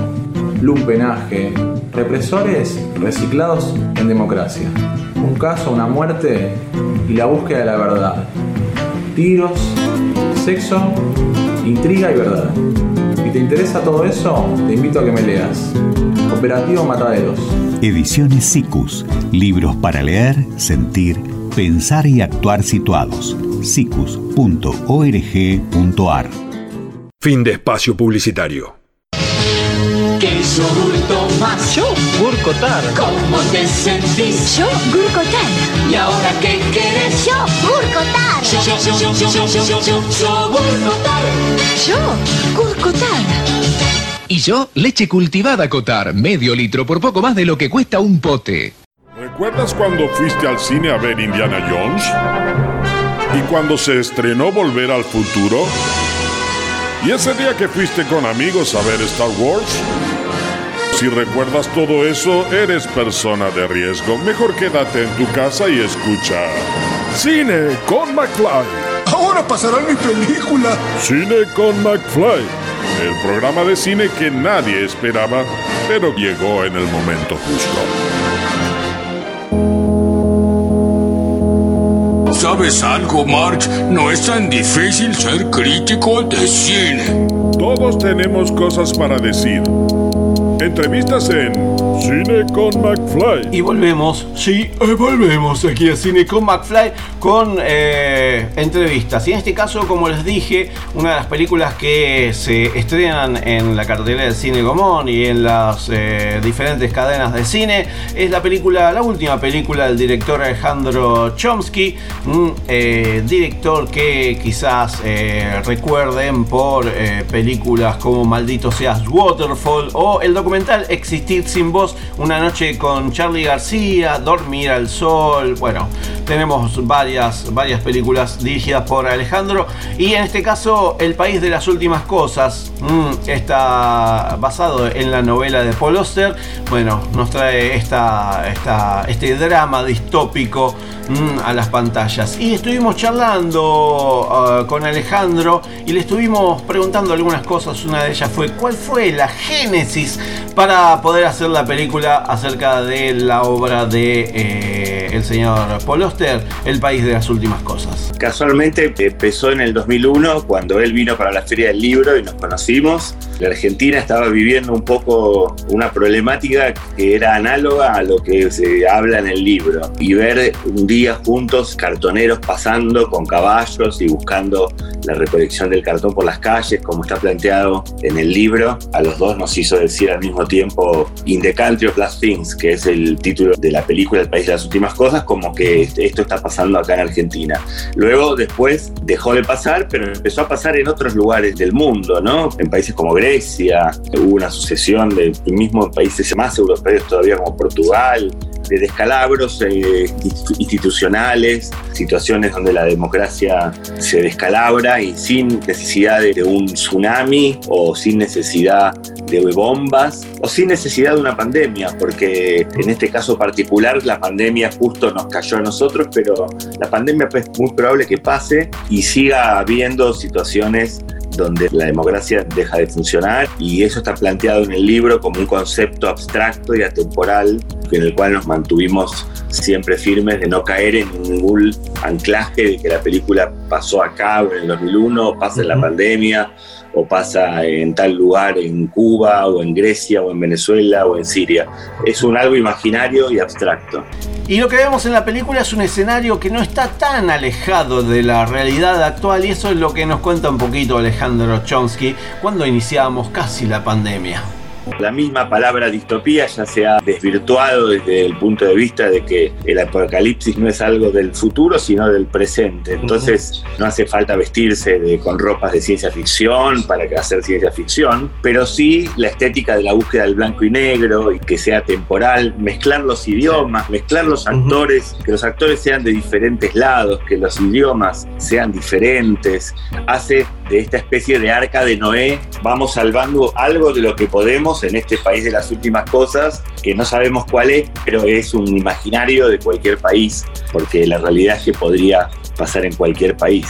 lumpenaje, represores reciclados en democracia. Un caso, una muerte y la búsqueda de la verdad. Tiros, sexo, intriga y verdad. Si te interesa todo eso, te invito a que me leas. Operativo Mataderos. Ediciones SICUS. Libros para leer, sentir, pensar y actuar situados. sicus.org.ar Fin de espacio publicitario. ¿Qué yogurto más? Yo, Gurcotar. ¿Cómo te sentís? Yo, Gurcotar. ¿Y ahora qué querés? Yo, Gurcotar. Yo, yo, yo, yo, yo, yo, yo, yo, yo, yo, Gurcotar. Yo, Gurcotar. Y yo, leche cultivada Cotar, medio litro por poco más de lo que cuesta un pote. ¿Recuerdas cuando fuiste al cine a ver Indiana Jones? ¿Y cuando se estrenó Volver al Futuro? ¿Y ese día que fuiste con amigos a ver Star Wars? Si recuerdas todo eso, eres persona de riesgo. Mejor quédate en tu casa y escucha. Cine con McFly. Ahora pasará mi película. Cine con McFly. El programa de cine que nadie esperaba, pero llegó en el momento justo. ¿Sabes algo, Marge? No es tan difícil ser crítico de cine. Todos tenemos cosas para decir. Entrevistas en Cine con McFly. Y volvemos, sí, eh, volvemos aquí a Cine con McFly con eh, entrevistas. Y en este caso, como les dije, una de las películas que se estrenan en la cartelera del Cine Gomón y en las eh, diferentes cadenas de cine es la película, la última película del director Alejandro Chomsky, un director que quizás recuerden por películas como Maldito seas Waterfall o el documental Existir sin voz, una noche con Charlie García, Dormir al sol, bueno, tenemos varias, varias películas dirigidas por Alejandro. Y en este caso El País de las Últimas Cosas. Mm, está basado en la novela de Paul Auster, bueno, nos trae esta, esta, este drama distópico mm, a las pantallas. Y estuvimos charlando uh, con Alejandro y le estuvimos preguntando algunas cosas, una de ellas fue cuál fue la génesis para poder hacer la película acerca de la obra de eh, el señor Paul El País de las Últimas Cosas. Casualmente empezó en el 2001 cuando él vino para la Feria del Libro y nos conocimos. La Argentina estaba viviendo un poco una problemática que era análoga a lo que se habla en el libro. Y ver un día juntos cartoneros pasando con caballos y buscando la recolección del cartón por las calles, como está planteado en el libro, a los dos nos hizo decir al mismo tiempo In the Country of Last Things, que es el título de la película El País de las Últimas Cosas, como que esto está pasando acá en Argentina. Luego, después, dejó de pasar, pero empezó a pasar en otros lugares del mundo, ¿no? En países como Grecia, hubo una sucesión de mismo países más europeos todavía como Portugal, de descalabros eh, institucionales, situaciones donde la democracia se descalabra y sin necesidad de un tsunami o sin necesidad de bombas o sin necesidad de una pandemia, porque en este caso particular la pandemia justo nos cayó a nosotros, pero la pandemia es muy probable que pase y siga habiendo situaciones donde la democracia deja de funcionar. Y eso está planteado en el libro como un concepto abstracto y atemporal en el cual nos mantuvimos siempre firmes de no caer en ningún anclaje de que la película pasó acá o en el 2001 o pasa en la pandemia o pasa en tal lugar en Cuba o en Grecia o en Venezuela o en Siria. Es un algo imaginario y abstracto. Y lo que vemos en la película es un escenario que no está tan alejado de la realidad actual y eso es lo que nos cuenta un poquito Alejandro Chomsky cuando iniciábamos casi la pandemia. La misma palabra distopía ya se ha desvirtuado desde el punto de vista de que el apocalipsis no es algo del futuro, sino del presente. Entonces no hace falta vestirse de, con ropas de ciencia ficción para hacer ciencia ficción, pero sí la estética de la búsqueda del blanco y negro y que sea temporal, mezclar los idiomas, mezclar los actores, que los actores sean de diferentes lados, que los idiomas sean diferentes, hace de esta especie de arca de Noé, vamos salvando algo de lo que podemos en este país de las últimas cosas, que no sabemos cuál es, pero es un imaginario de cualquier país, porque la realidad es que podría pasar en cualquier país.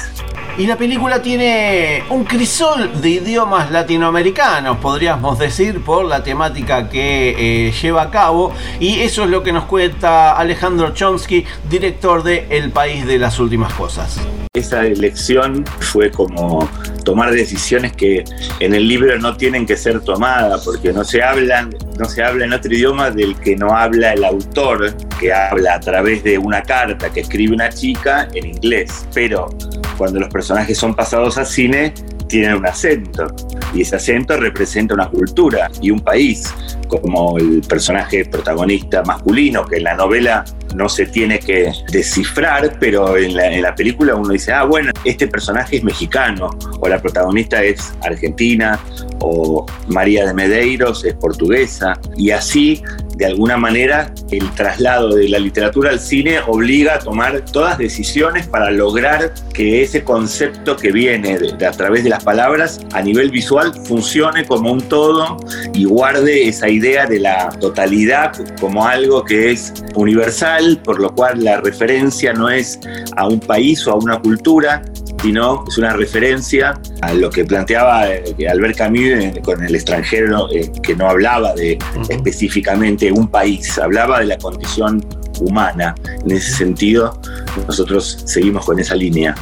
Y la película tiene un crisol de idiomas latinoamericanos, podríamos decir, por la temática que eh, lleva a cabo. Y eso es lo que nos cuenta Alejandro Chomsky, director de El País de las Últimas Cosas. Esa elección fue como tomar decisiones que en el libro no tienen que ser tomadas, porque no se hablan, no se habla en otro idioma del que no habla el autor, que habla a través de una carta que escribe una chica en inglés. Pero cuando los personajes son pasados a cine, tienen un acento. Y ese acento representa una cultura y un país, como el personaje protagonista masculino, que en la novela no se tiene que descifrar, pero en la, en la, película uno dice, ah, bueno, este personaje es mexicano, o la protagonista es argentina, o María de Medeiros es portuguesa, y así, de alguna manera, el traslado de la literatura al cine obliga a tomar todas decisiones para lograr que ese concepto que viene de, a través de las palabras a nivel visual funcione como un todo y guarde esa idea de la totalidad como algo que es universal, por lo cual la referencia no es a un país o a una cultura, sino es una referencia a lo que planteaba eh, Albert Camus eh, con el extranjero, eh, que no hablaba de específicamente un país, hablaba de la condición humana. En ese sentido, nosotros seguimos con esa línea.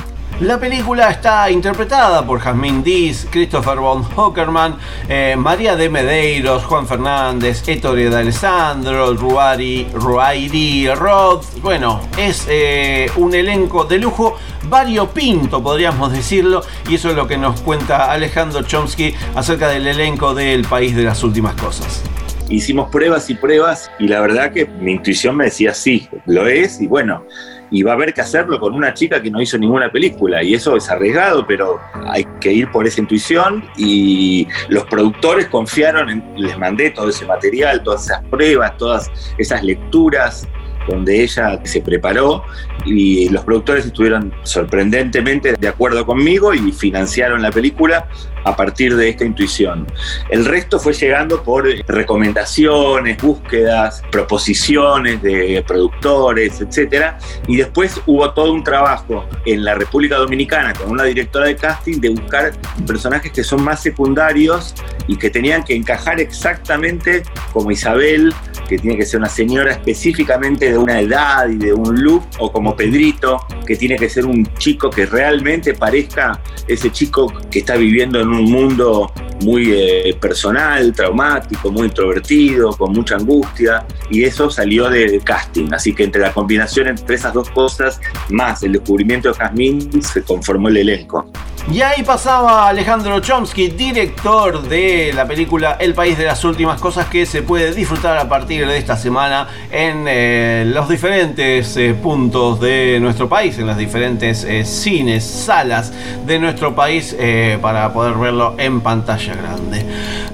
La película está interpretada por Jasmine Diz, Christopher von Hockerman, eh, María de Medeiros, Juan Fernández, Ettore de Alessandro, Ruari, Ruairi, Rod. Bueno, es eh, un elenco de lujo variopinto, podríamos decirlo, y eso es lo que nos cuenta Alejandro Chomsky acerca del elenco del País de las Últimas Cosas hicimos pruebas y pruebas y la verdad que mi intuición me decía sí, lo es y bueno, y va a haber que hacerlo con una chica que no hizo ninguna película y eso es arriesgado, pero hay que ir por esa intuición y los productores confiaron, en, les mandé todo ese material, todas esas pruebas, todas esas lecturas donde ella se preparó y los productores estuvieron sorprendentemente de acuerdo conmigo y financiaron la película a partir de esta intuición. El resto fue llegando por recomendaciones, búsquedas, proposiciones de productores, etc. Y después hubo todo un trabajo en la República Dominicana con una directora de casting de buscar personajes que son más secundarios y que tenían que encajar exactamente como Isabel, que tiene que ser una señora específicamente de una edad y de un look, o como Pedrito, que tiene que ser un chico que realmente parezca ese chico que está viviendo en un mundo muy eh, personal, traumático, muy introvertido, con mucha angustia, y eso salió de casting. Así que entre la combinación entre esas dos cosas, más el descubrimiento de Jazmín, se conformó el elenco. Y ahí pasaba Alejandro Chomsky, director de la película El País de las Últimas Cosas, que se puede disfrutar a partir de esta semana en eh, los diferentes eh, puntos de nuestro país, en las diferentes eh, cines, salas de nuestro país, para poder verlo en pantalla grande.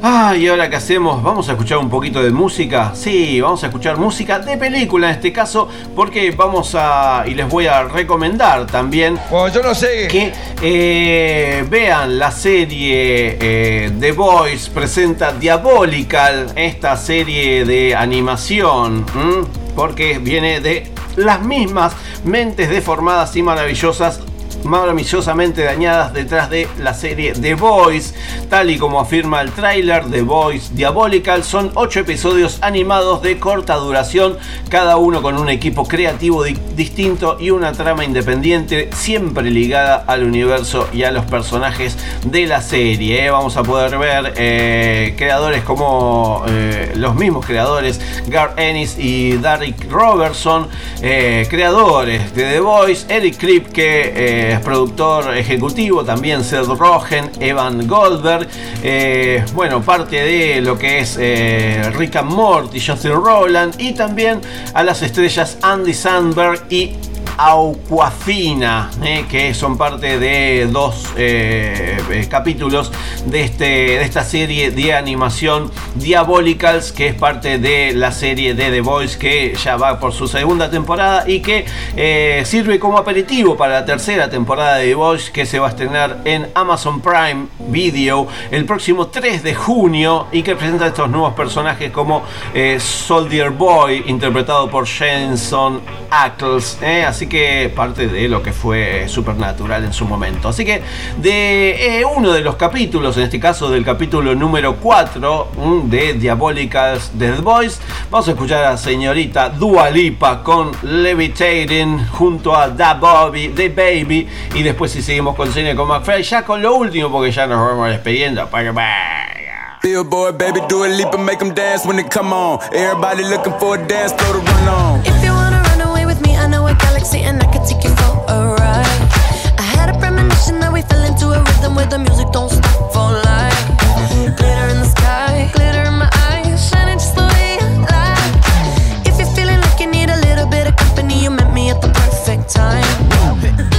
Ah, y ahora qué hacemos? Vamos a escuchar un poquito de música. Sí, vamos a escuchar música de película en este caso, porque vamos a, y les voy a recomendar también. yo no sé. Que vean la serie eh, The Voice presenta Diabolical, esta serie de animación, porque viene de las mismas mentes deformadas y maravillosas maravillosamente dañadas detrás de la serie The Voice. Tal y como afirma el tráiler, The Voice Diabolical son 8 episodios animados de corta duración, cada uno con un equipo creativo distinto y una trama independiente, siempre ligada al universo y a los personajes de la serie. ¿eh? Vamos a poder ver eh, creadores como eh, los mismos creadores, Gar Ennis y Derek Robertson, creadores de The Voice, Eric Krip es productor ejecutivo, también Seth Rogen, Evan Goldberg, eh, bueno, parte de lo que es eh, Rick and Morty, Justin Rowland y también a las estrellas Andy Sandberg y Auquafina, eh, que son parte de dos eh, eh, capítulos de, este, de esta serie de animación Diabolicals, que es parte de la serie de The Voice, que ya va por su segunda temporada y que sirve como aperitivo para la tercera temporada de The Voice, que se va a estrenar en Amazon Prime Video el próximo 3 de junio y que presenta estos nuevos personajes como Soldier Boy, interpretado por Jenson Ackles. Así que parte de lo que fue Supernatural en su momento. Así que de eh, uno de los capítulos, en este caso del capítulo número 4 mm, de Diabolicals Dead Boys, vamos a escuchar a la señorita Dua Lipa con Levitating junto a Da Bobby, The Baby y después si seguimos con cine con McFly, ya con lo último porque ya nos vamos despidiendo. Bye, Billboard, baby, do a leap and make them dance when they come on. Everybody looking for a dance floor to run on. Galaxy and I could take you for a ride. I had a premonition that we fell into a rhythm where the music don't stop for life. Glitter in the sky, glitter in my eyes, shining just the way I like. If you're feeling like you need a little bit of company, you met me at the perfect time.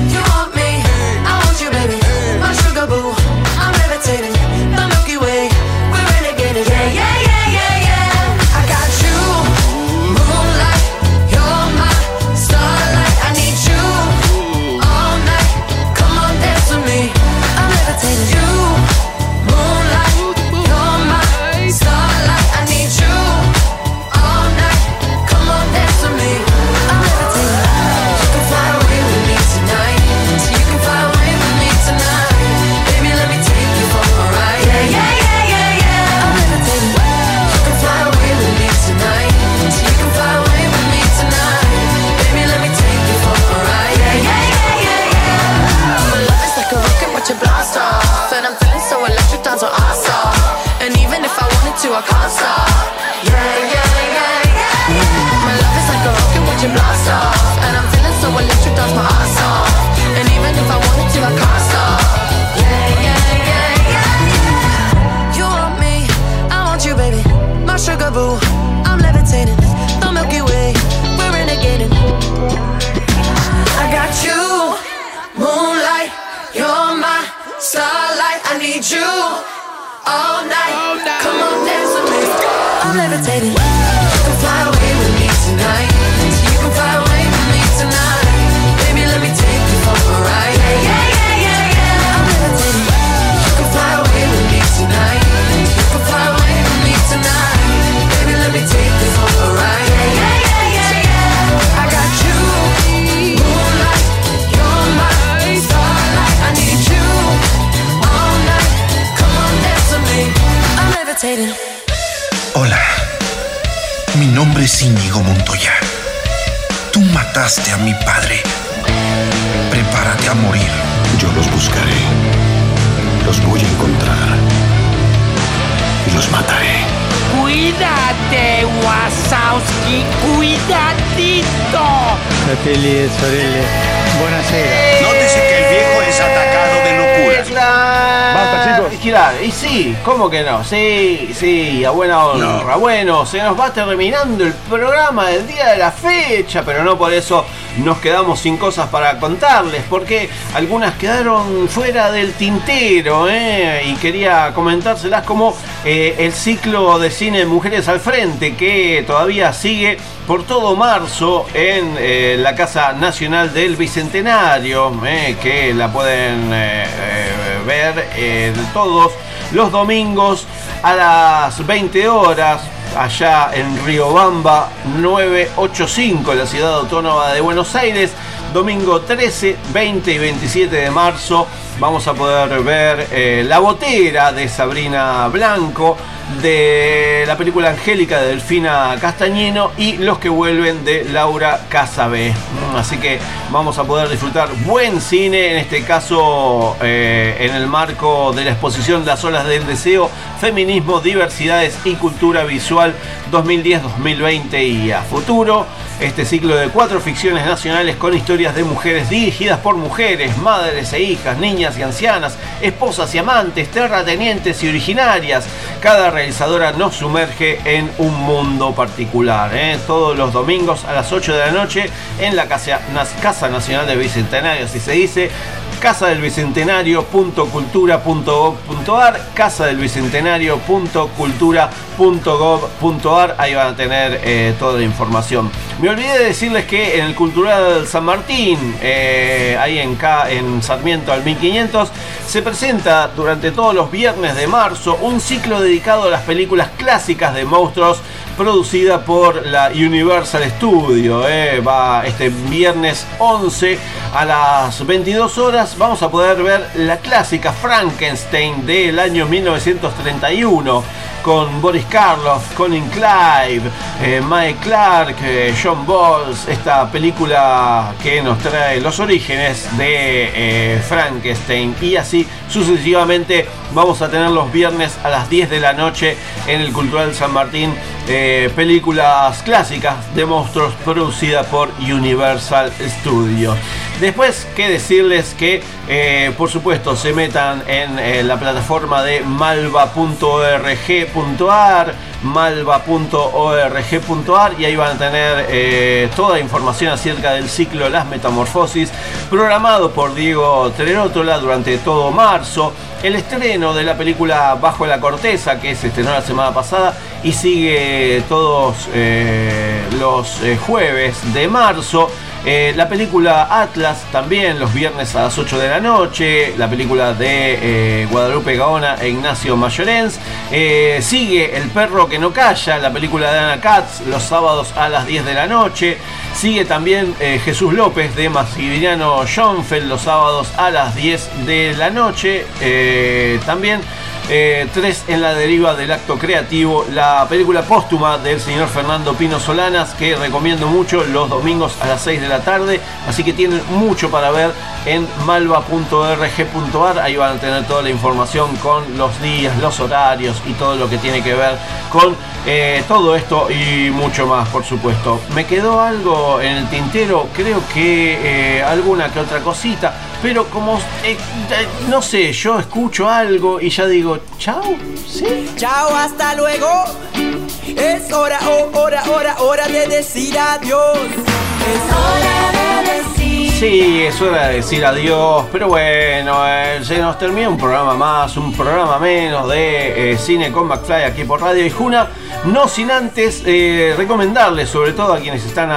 Nombre es Íñigo Montoya. Tú mataste a mi padre. Prepárate a morir. Yo los buscaré. Los voy a encontrar. Y los mataré. Cuídate, Wasowski, cuidadito. Fratelli e sorelle, buonasera. Nótese que el viejo es atacado locura. Basta, chicos. Claro, y sí, ¿cómo que no? Sí, sí, a buena honra. Bueno, se nos va terminando el programa del día de la fecha, pero no por eso nos quedamos sin cosas para contarles, porque algunas quedaron fuera del tintero, ¿eh? Y quería comentárselas como eh, el ciclo de cine Mujeres al Frente, que todavía sigue por todo marzo en eh, la Casa Nacional del Bicentenario, que la pueden ver todos los domingos a las 20 horas allá en Riobamba 985, la ciudad autónoma de Buenos Aires. Domingo 13, 20 y 27 de marzo vamos a poder ver eh, La Botera de Sabrina Blanco, de la película Angélica de Delfina Castañino y Los que vuelven de Laura Casabé. Mm, Así que vamos a poder disfrutar buen cine, en este caso eh, en el marco de la exposición Las olas del deseo, feminismo, diversidades y cultura visual 2010-2020 y a futuro. Este ciclo de cuatro ficciones nacionales con historias de mujeres dirigidas por mujeres, madres e hijas, niñas y ancianas, esposas y amantes, terratenientes y originarias. Cada realizadora nos sumerge en un mundo particular. ¿eh? Todos los domingos a las 8 de la noche en la Casa, Casa Nacional del Bicentenario, así se dice. casadelbicentenario.cultura.gov.ar casadelbicentenario.cultura.gov.ar ahí van a tener eh, toda la información me olvidé de decirles que en el Cultural San Martín eh, ahí en, Ca- en Sarmiento al 1500 se presenta durante todos los viernes de marzo un ciclo dedicado a las películas clásicas de monstruos producida por la Universal Studio. eh. Va este viernes 11 a las 22 horas. Vamos a poder ver la clásica Frankenstein del año 1931. Con Boris Karloff, Colin Clive, eh, Mike Clark, eh, John Bowles, esta película que nos trae los orígenes de eh, Frankenstein y así sucesivamente vamos a tener los viernes a las 10 de la noche en el Cultural San Martín películas clásicas de monstruos producidas por Universal Studios. Después, que decirles que, eh, por supuesto, se metan en eh, la plataforma de malva.org.ar, malva.org.ar y ahí van a tener eh, toda información acerca del ciclo Las Metamorfosis, programado por Diego Tererótola durante todo marzo. El estreno de la película Bajo la Corteza, que se estrenó la semana pasada y sigue todos eh, los jueves de marzo. Eh, la película Atlas también los viernes a las 8 de la noche. La película de eh, Guadalupe Gaona e Ignacio Mayorens. Eh, sigue El perro que no calla, la película de Ana Katz los sábados a las 10 de la noche. Sigue también Jesús López de Maximiliano Schoenfeld los sábados a las 10 de la noche. También eh, tres en la deriva del acto creativo, la película póstuma del señor Fernando Pino Solanas, que recomiendo mucho los domingos a las 6 de la tarde, así que tienen mucho para ver en malva.org.ar, ahí van a tener toda la información con los días, los horarios y todo lo que tiene que ver con eh, todo esto y mucho más, por supuesto. Me quedó algo en el tintero, creo que eh, alguna que otra cosita, pero como, eh, eh, no sé, yo escucho algo y ya digo, chao, sí. Chao, hasta luego. Es hora, oh, hora, hora, hora de decir adiós. Sí, es hora de decir adiós, pero bueno, eh, se nos termina un programa más, un programa menos de eh, Cine con McFly aquí por Radio Ijuna. No sin antes eh, recomendarles, sobre todo a quienes están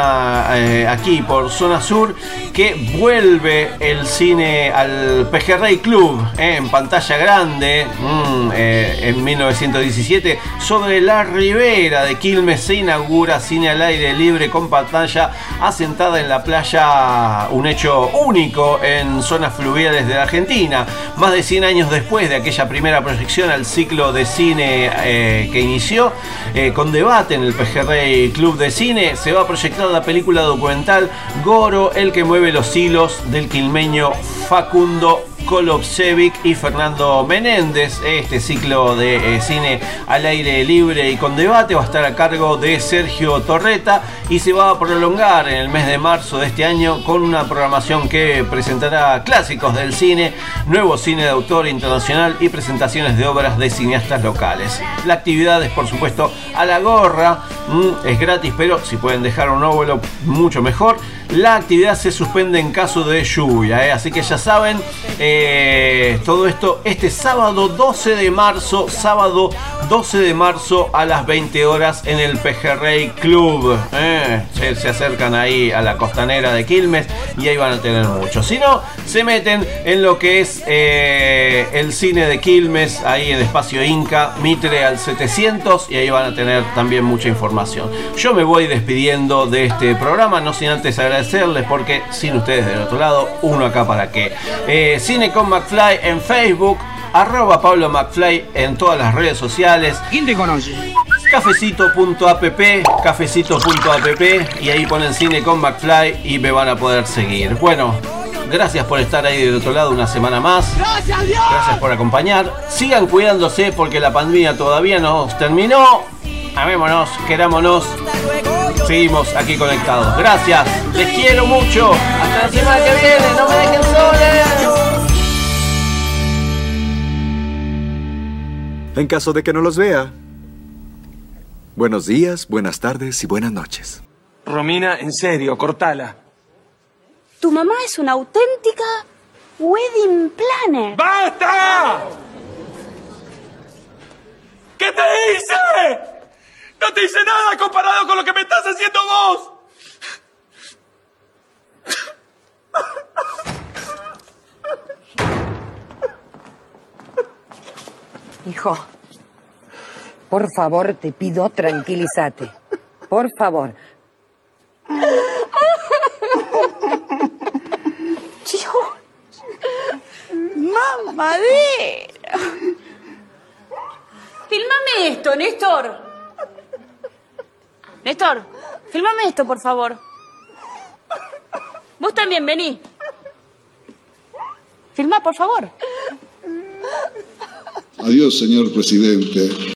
eh, aquí por Zona Sur, que vuelve el cine al Pejerrey Club eh, en pantalla grande mm, en 1917 sobre la ribera de Quilmes se inaugura cine al aire libre con pantalla asentada en la playa, un único en zonas fluviales de Argentina. Más de 100 años después de aquella primera proyección al ciclo de cine eh, que inició, eh, con debate en el Pejerrey Club de Cine, se va a proyectar la película documental Goro, el que mueve los hilos del quilmeño Facundo Kolovcevic y Fernando Menéndez. Este ciclo de eh, cine al aire libre y con debate va a estar a cargo de Sergio Torreta y se va a prolongar en el mes de marzo de este año con una programación que presentará clásicos del cine, nuevo cine de autor internacional y presentaciones de obras de cineastas locales. La actividad es por supuesto a la gorra, mm, es gratis, pero si pueden dejar un óvulo mucho mejor. La actividad se suspende en caso de lluvia, ¿eh? así que ya saben, eh, todo esto este sábado 12 de marzo, sábado 12 de marzo a las 20 horas en el Pejerrey Club. ¿eh? Se, se acercan ahí a la costanera de Quilmes y ahí van a tener mucho. Si no, se meten en lo que es el cine de Quilmes, ahí en Espacio Inca, Mitre al 700 y ahí van a tener también mucha información. Yo me voy despidiendo de este programa, no sin antes agradecerles porque sin ustedes del otro lado, uno acá para qué. Eh, Cine con McFly en Facebook, arroba Pablo McFly en todas las redes sociales. ¿Quién te conoce? Cafecito.app, cafecito.app y ahí ponen Cine con McFly y me van a poder seguir. Bueno, gracias por estar ahí del otro lado una semana más. Gracias, Dios. Gracias por acompañar. Sigan cuidándose porque la pandemia todavía no terminó. Amémonos, querámonos. Seguimos aquí conectados. Gracias. Les quiero mucho. Hasta la semana que viene. No me dejen solos. En caso de que no los vea. Buenos días, buenas tardes y buenas noches. Romina, en serio, cortala. Tu mamá es una auténtica wedding planner. ¡Basta! ¿Qué te hice? No te hice nada comparado con lo que me estás haciendo vos. Hijo, por favor, te pido tranquilízate. Por favor. Mamadera. Fílmame Filmame esto, Néstor. Néstor, filmame esto, por favor. Vos también, vení. Filma, por favor. Adiós, señor presidente.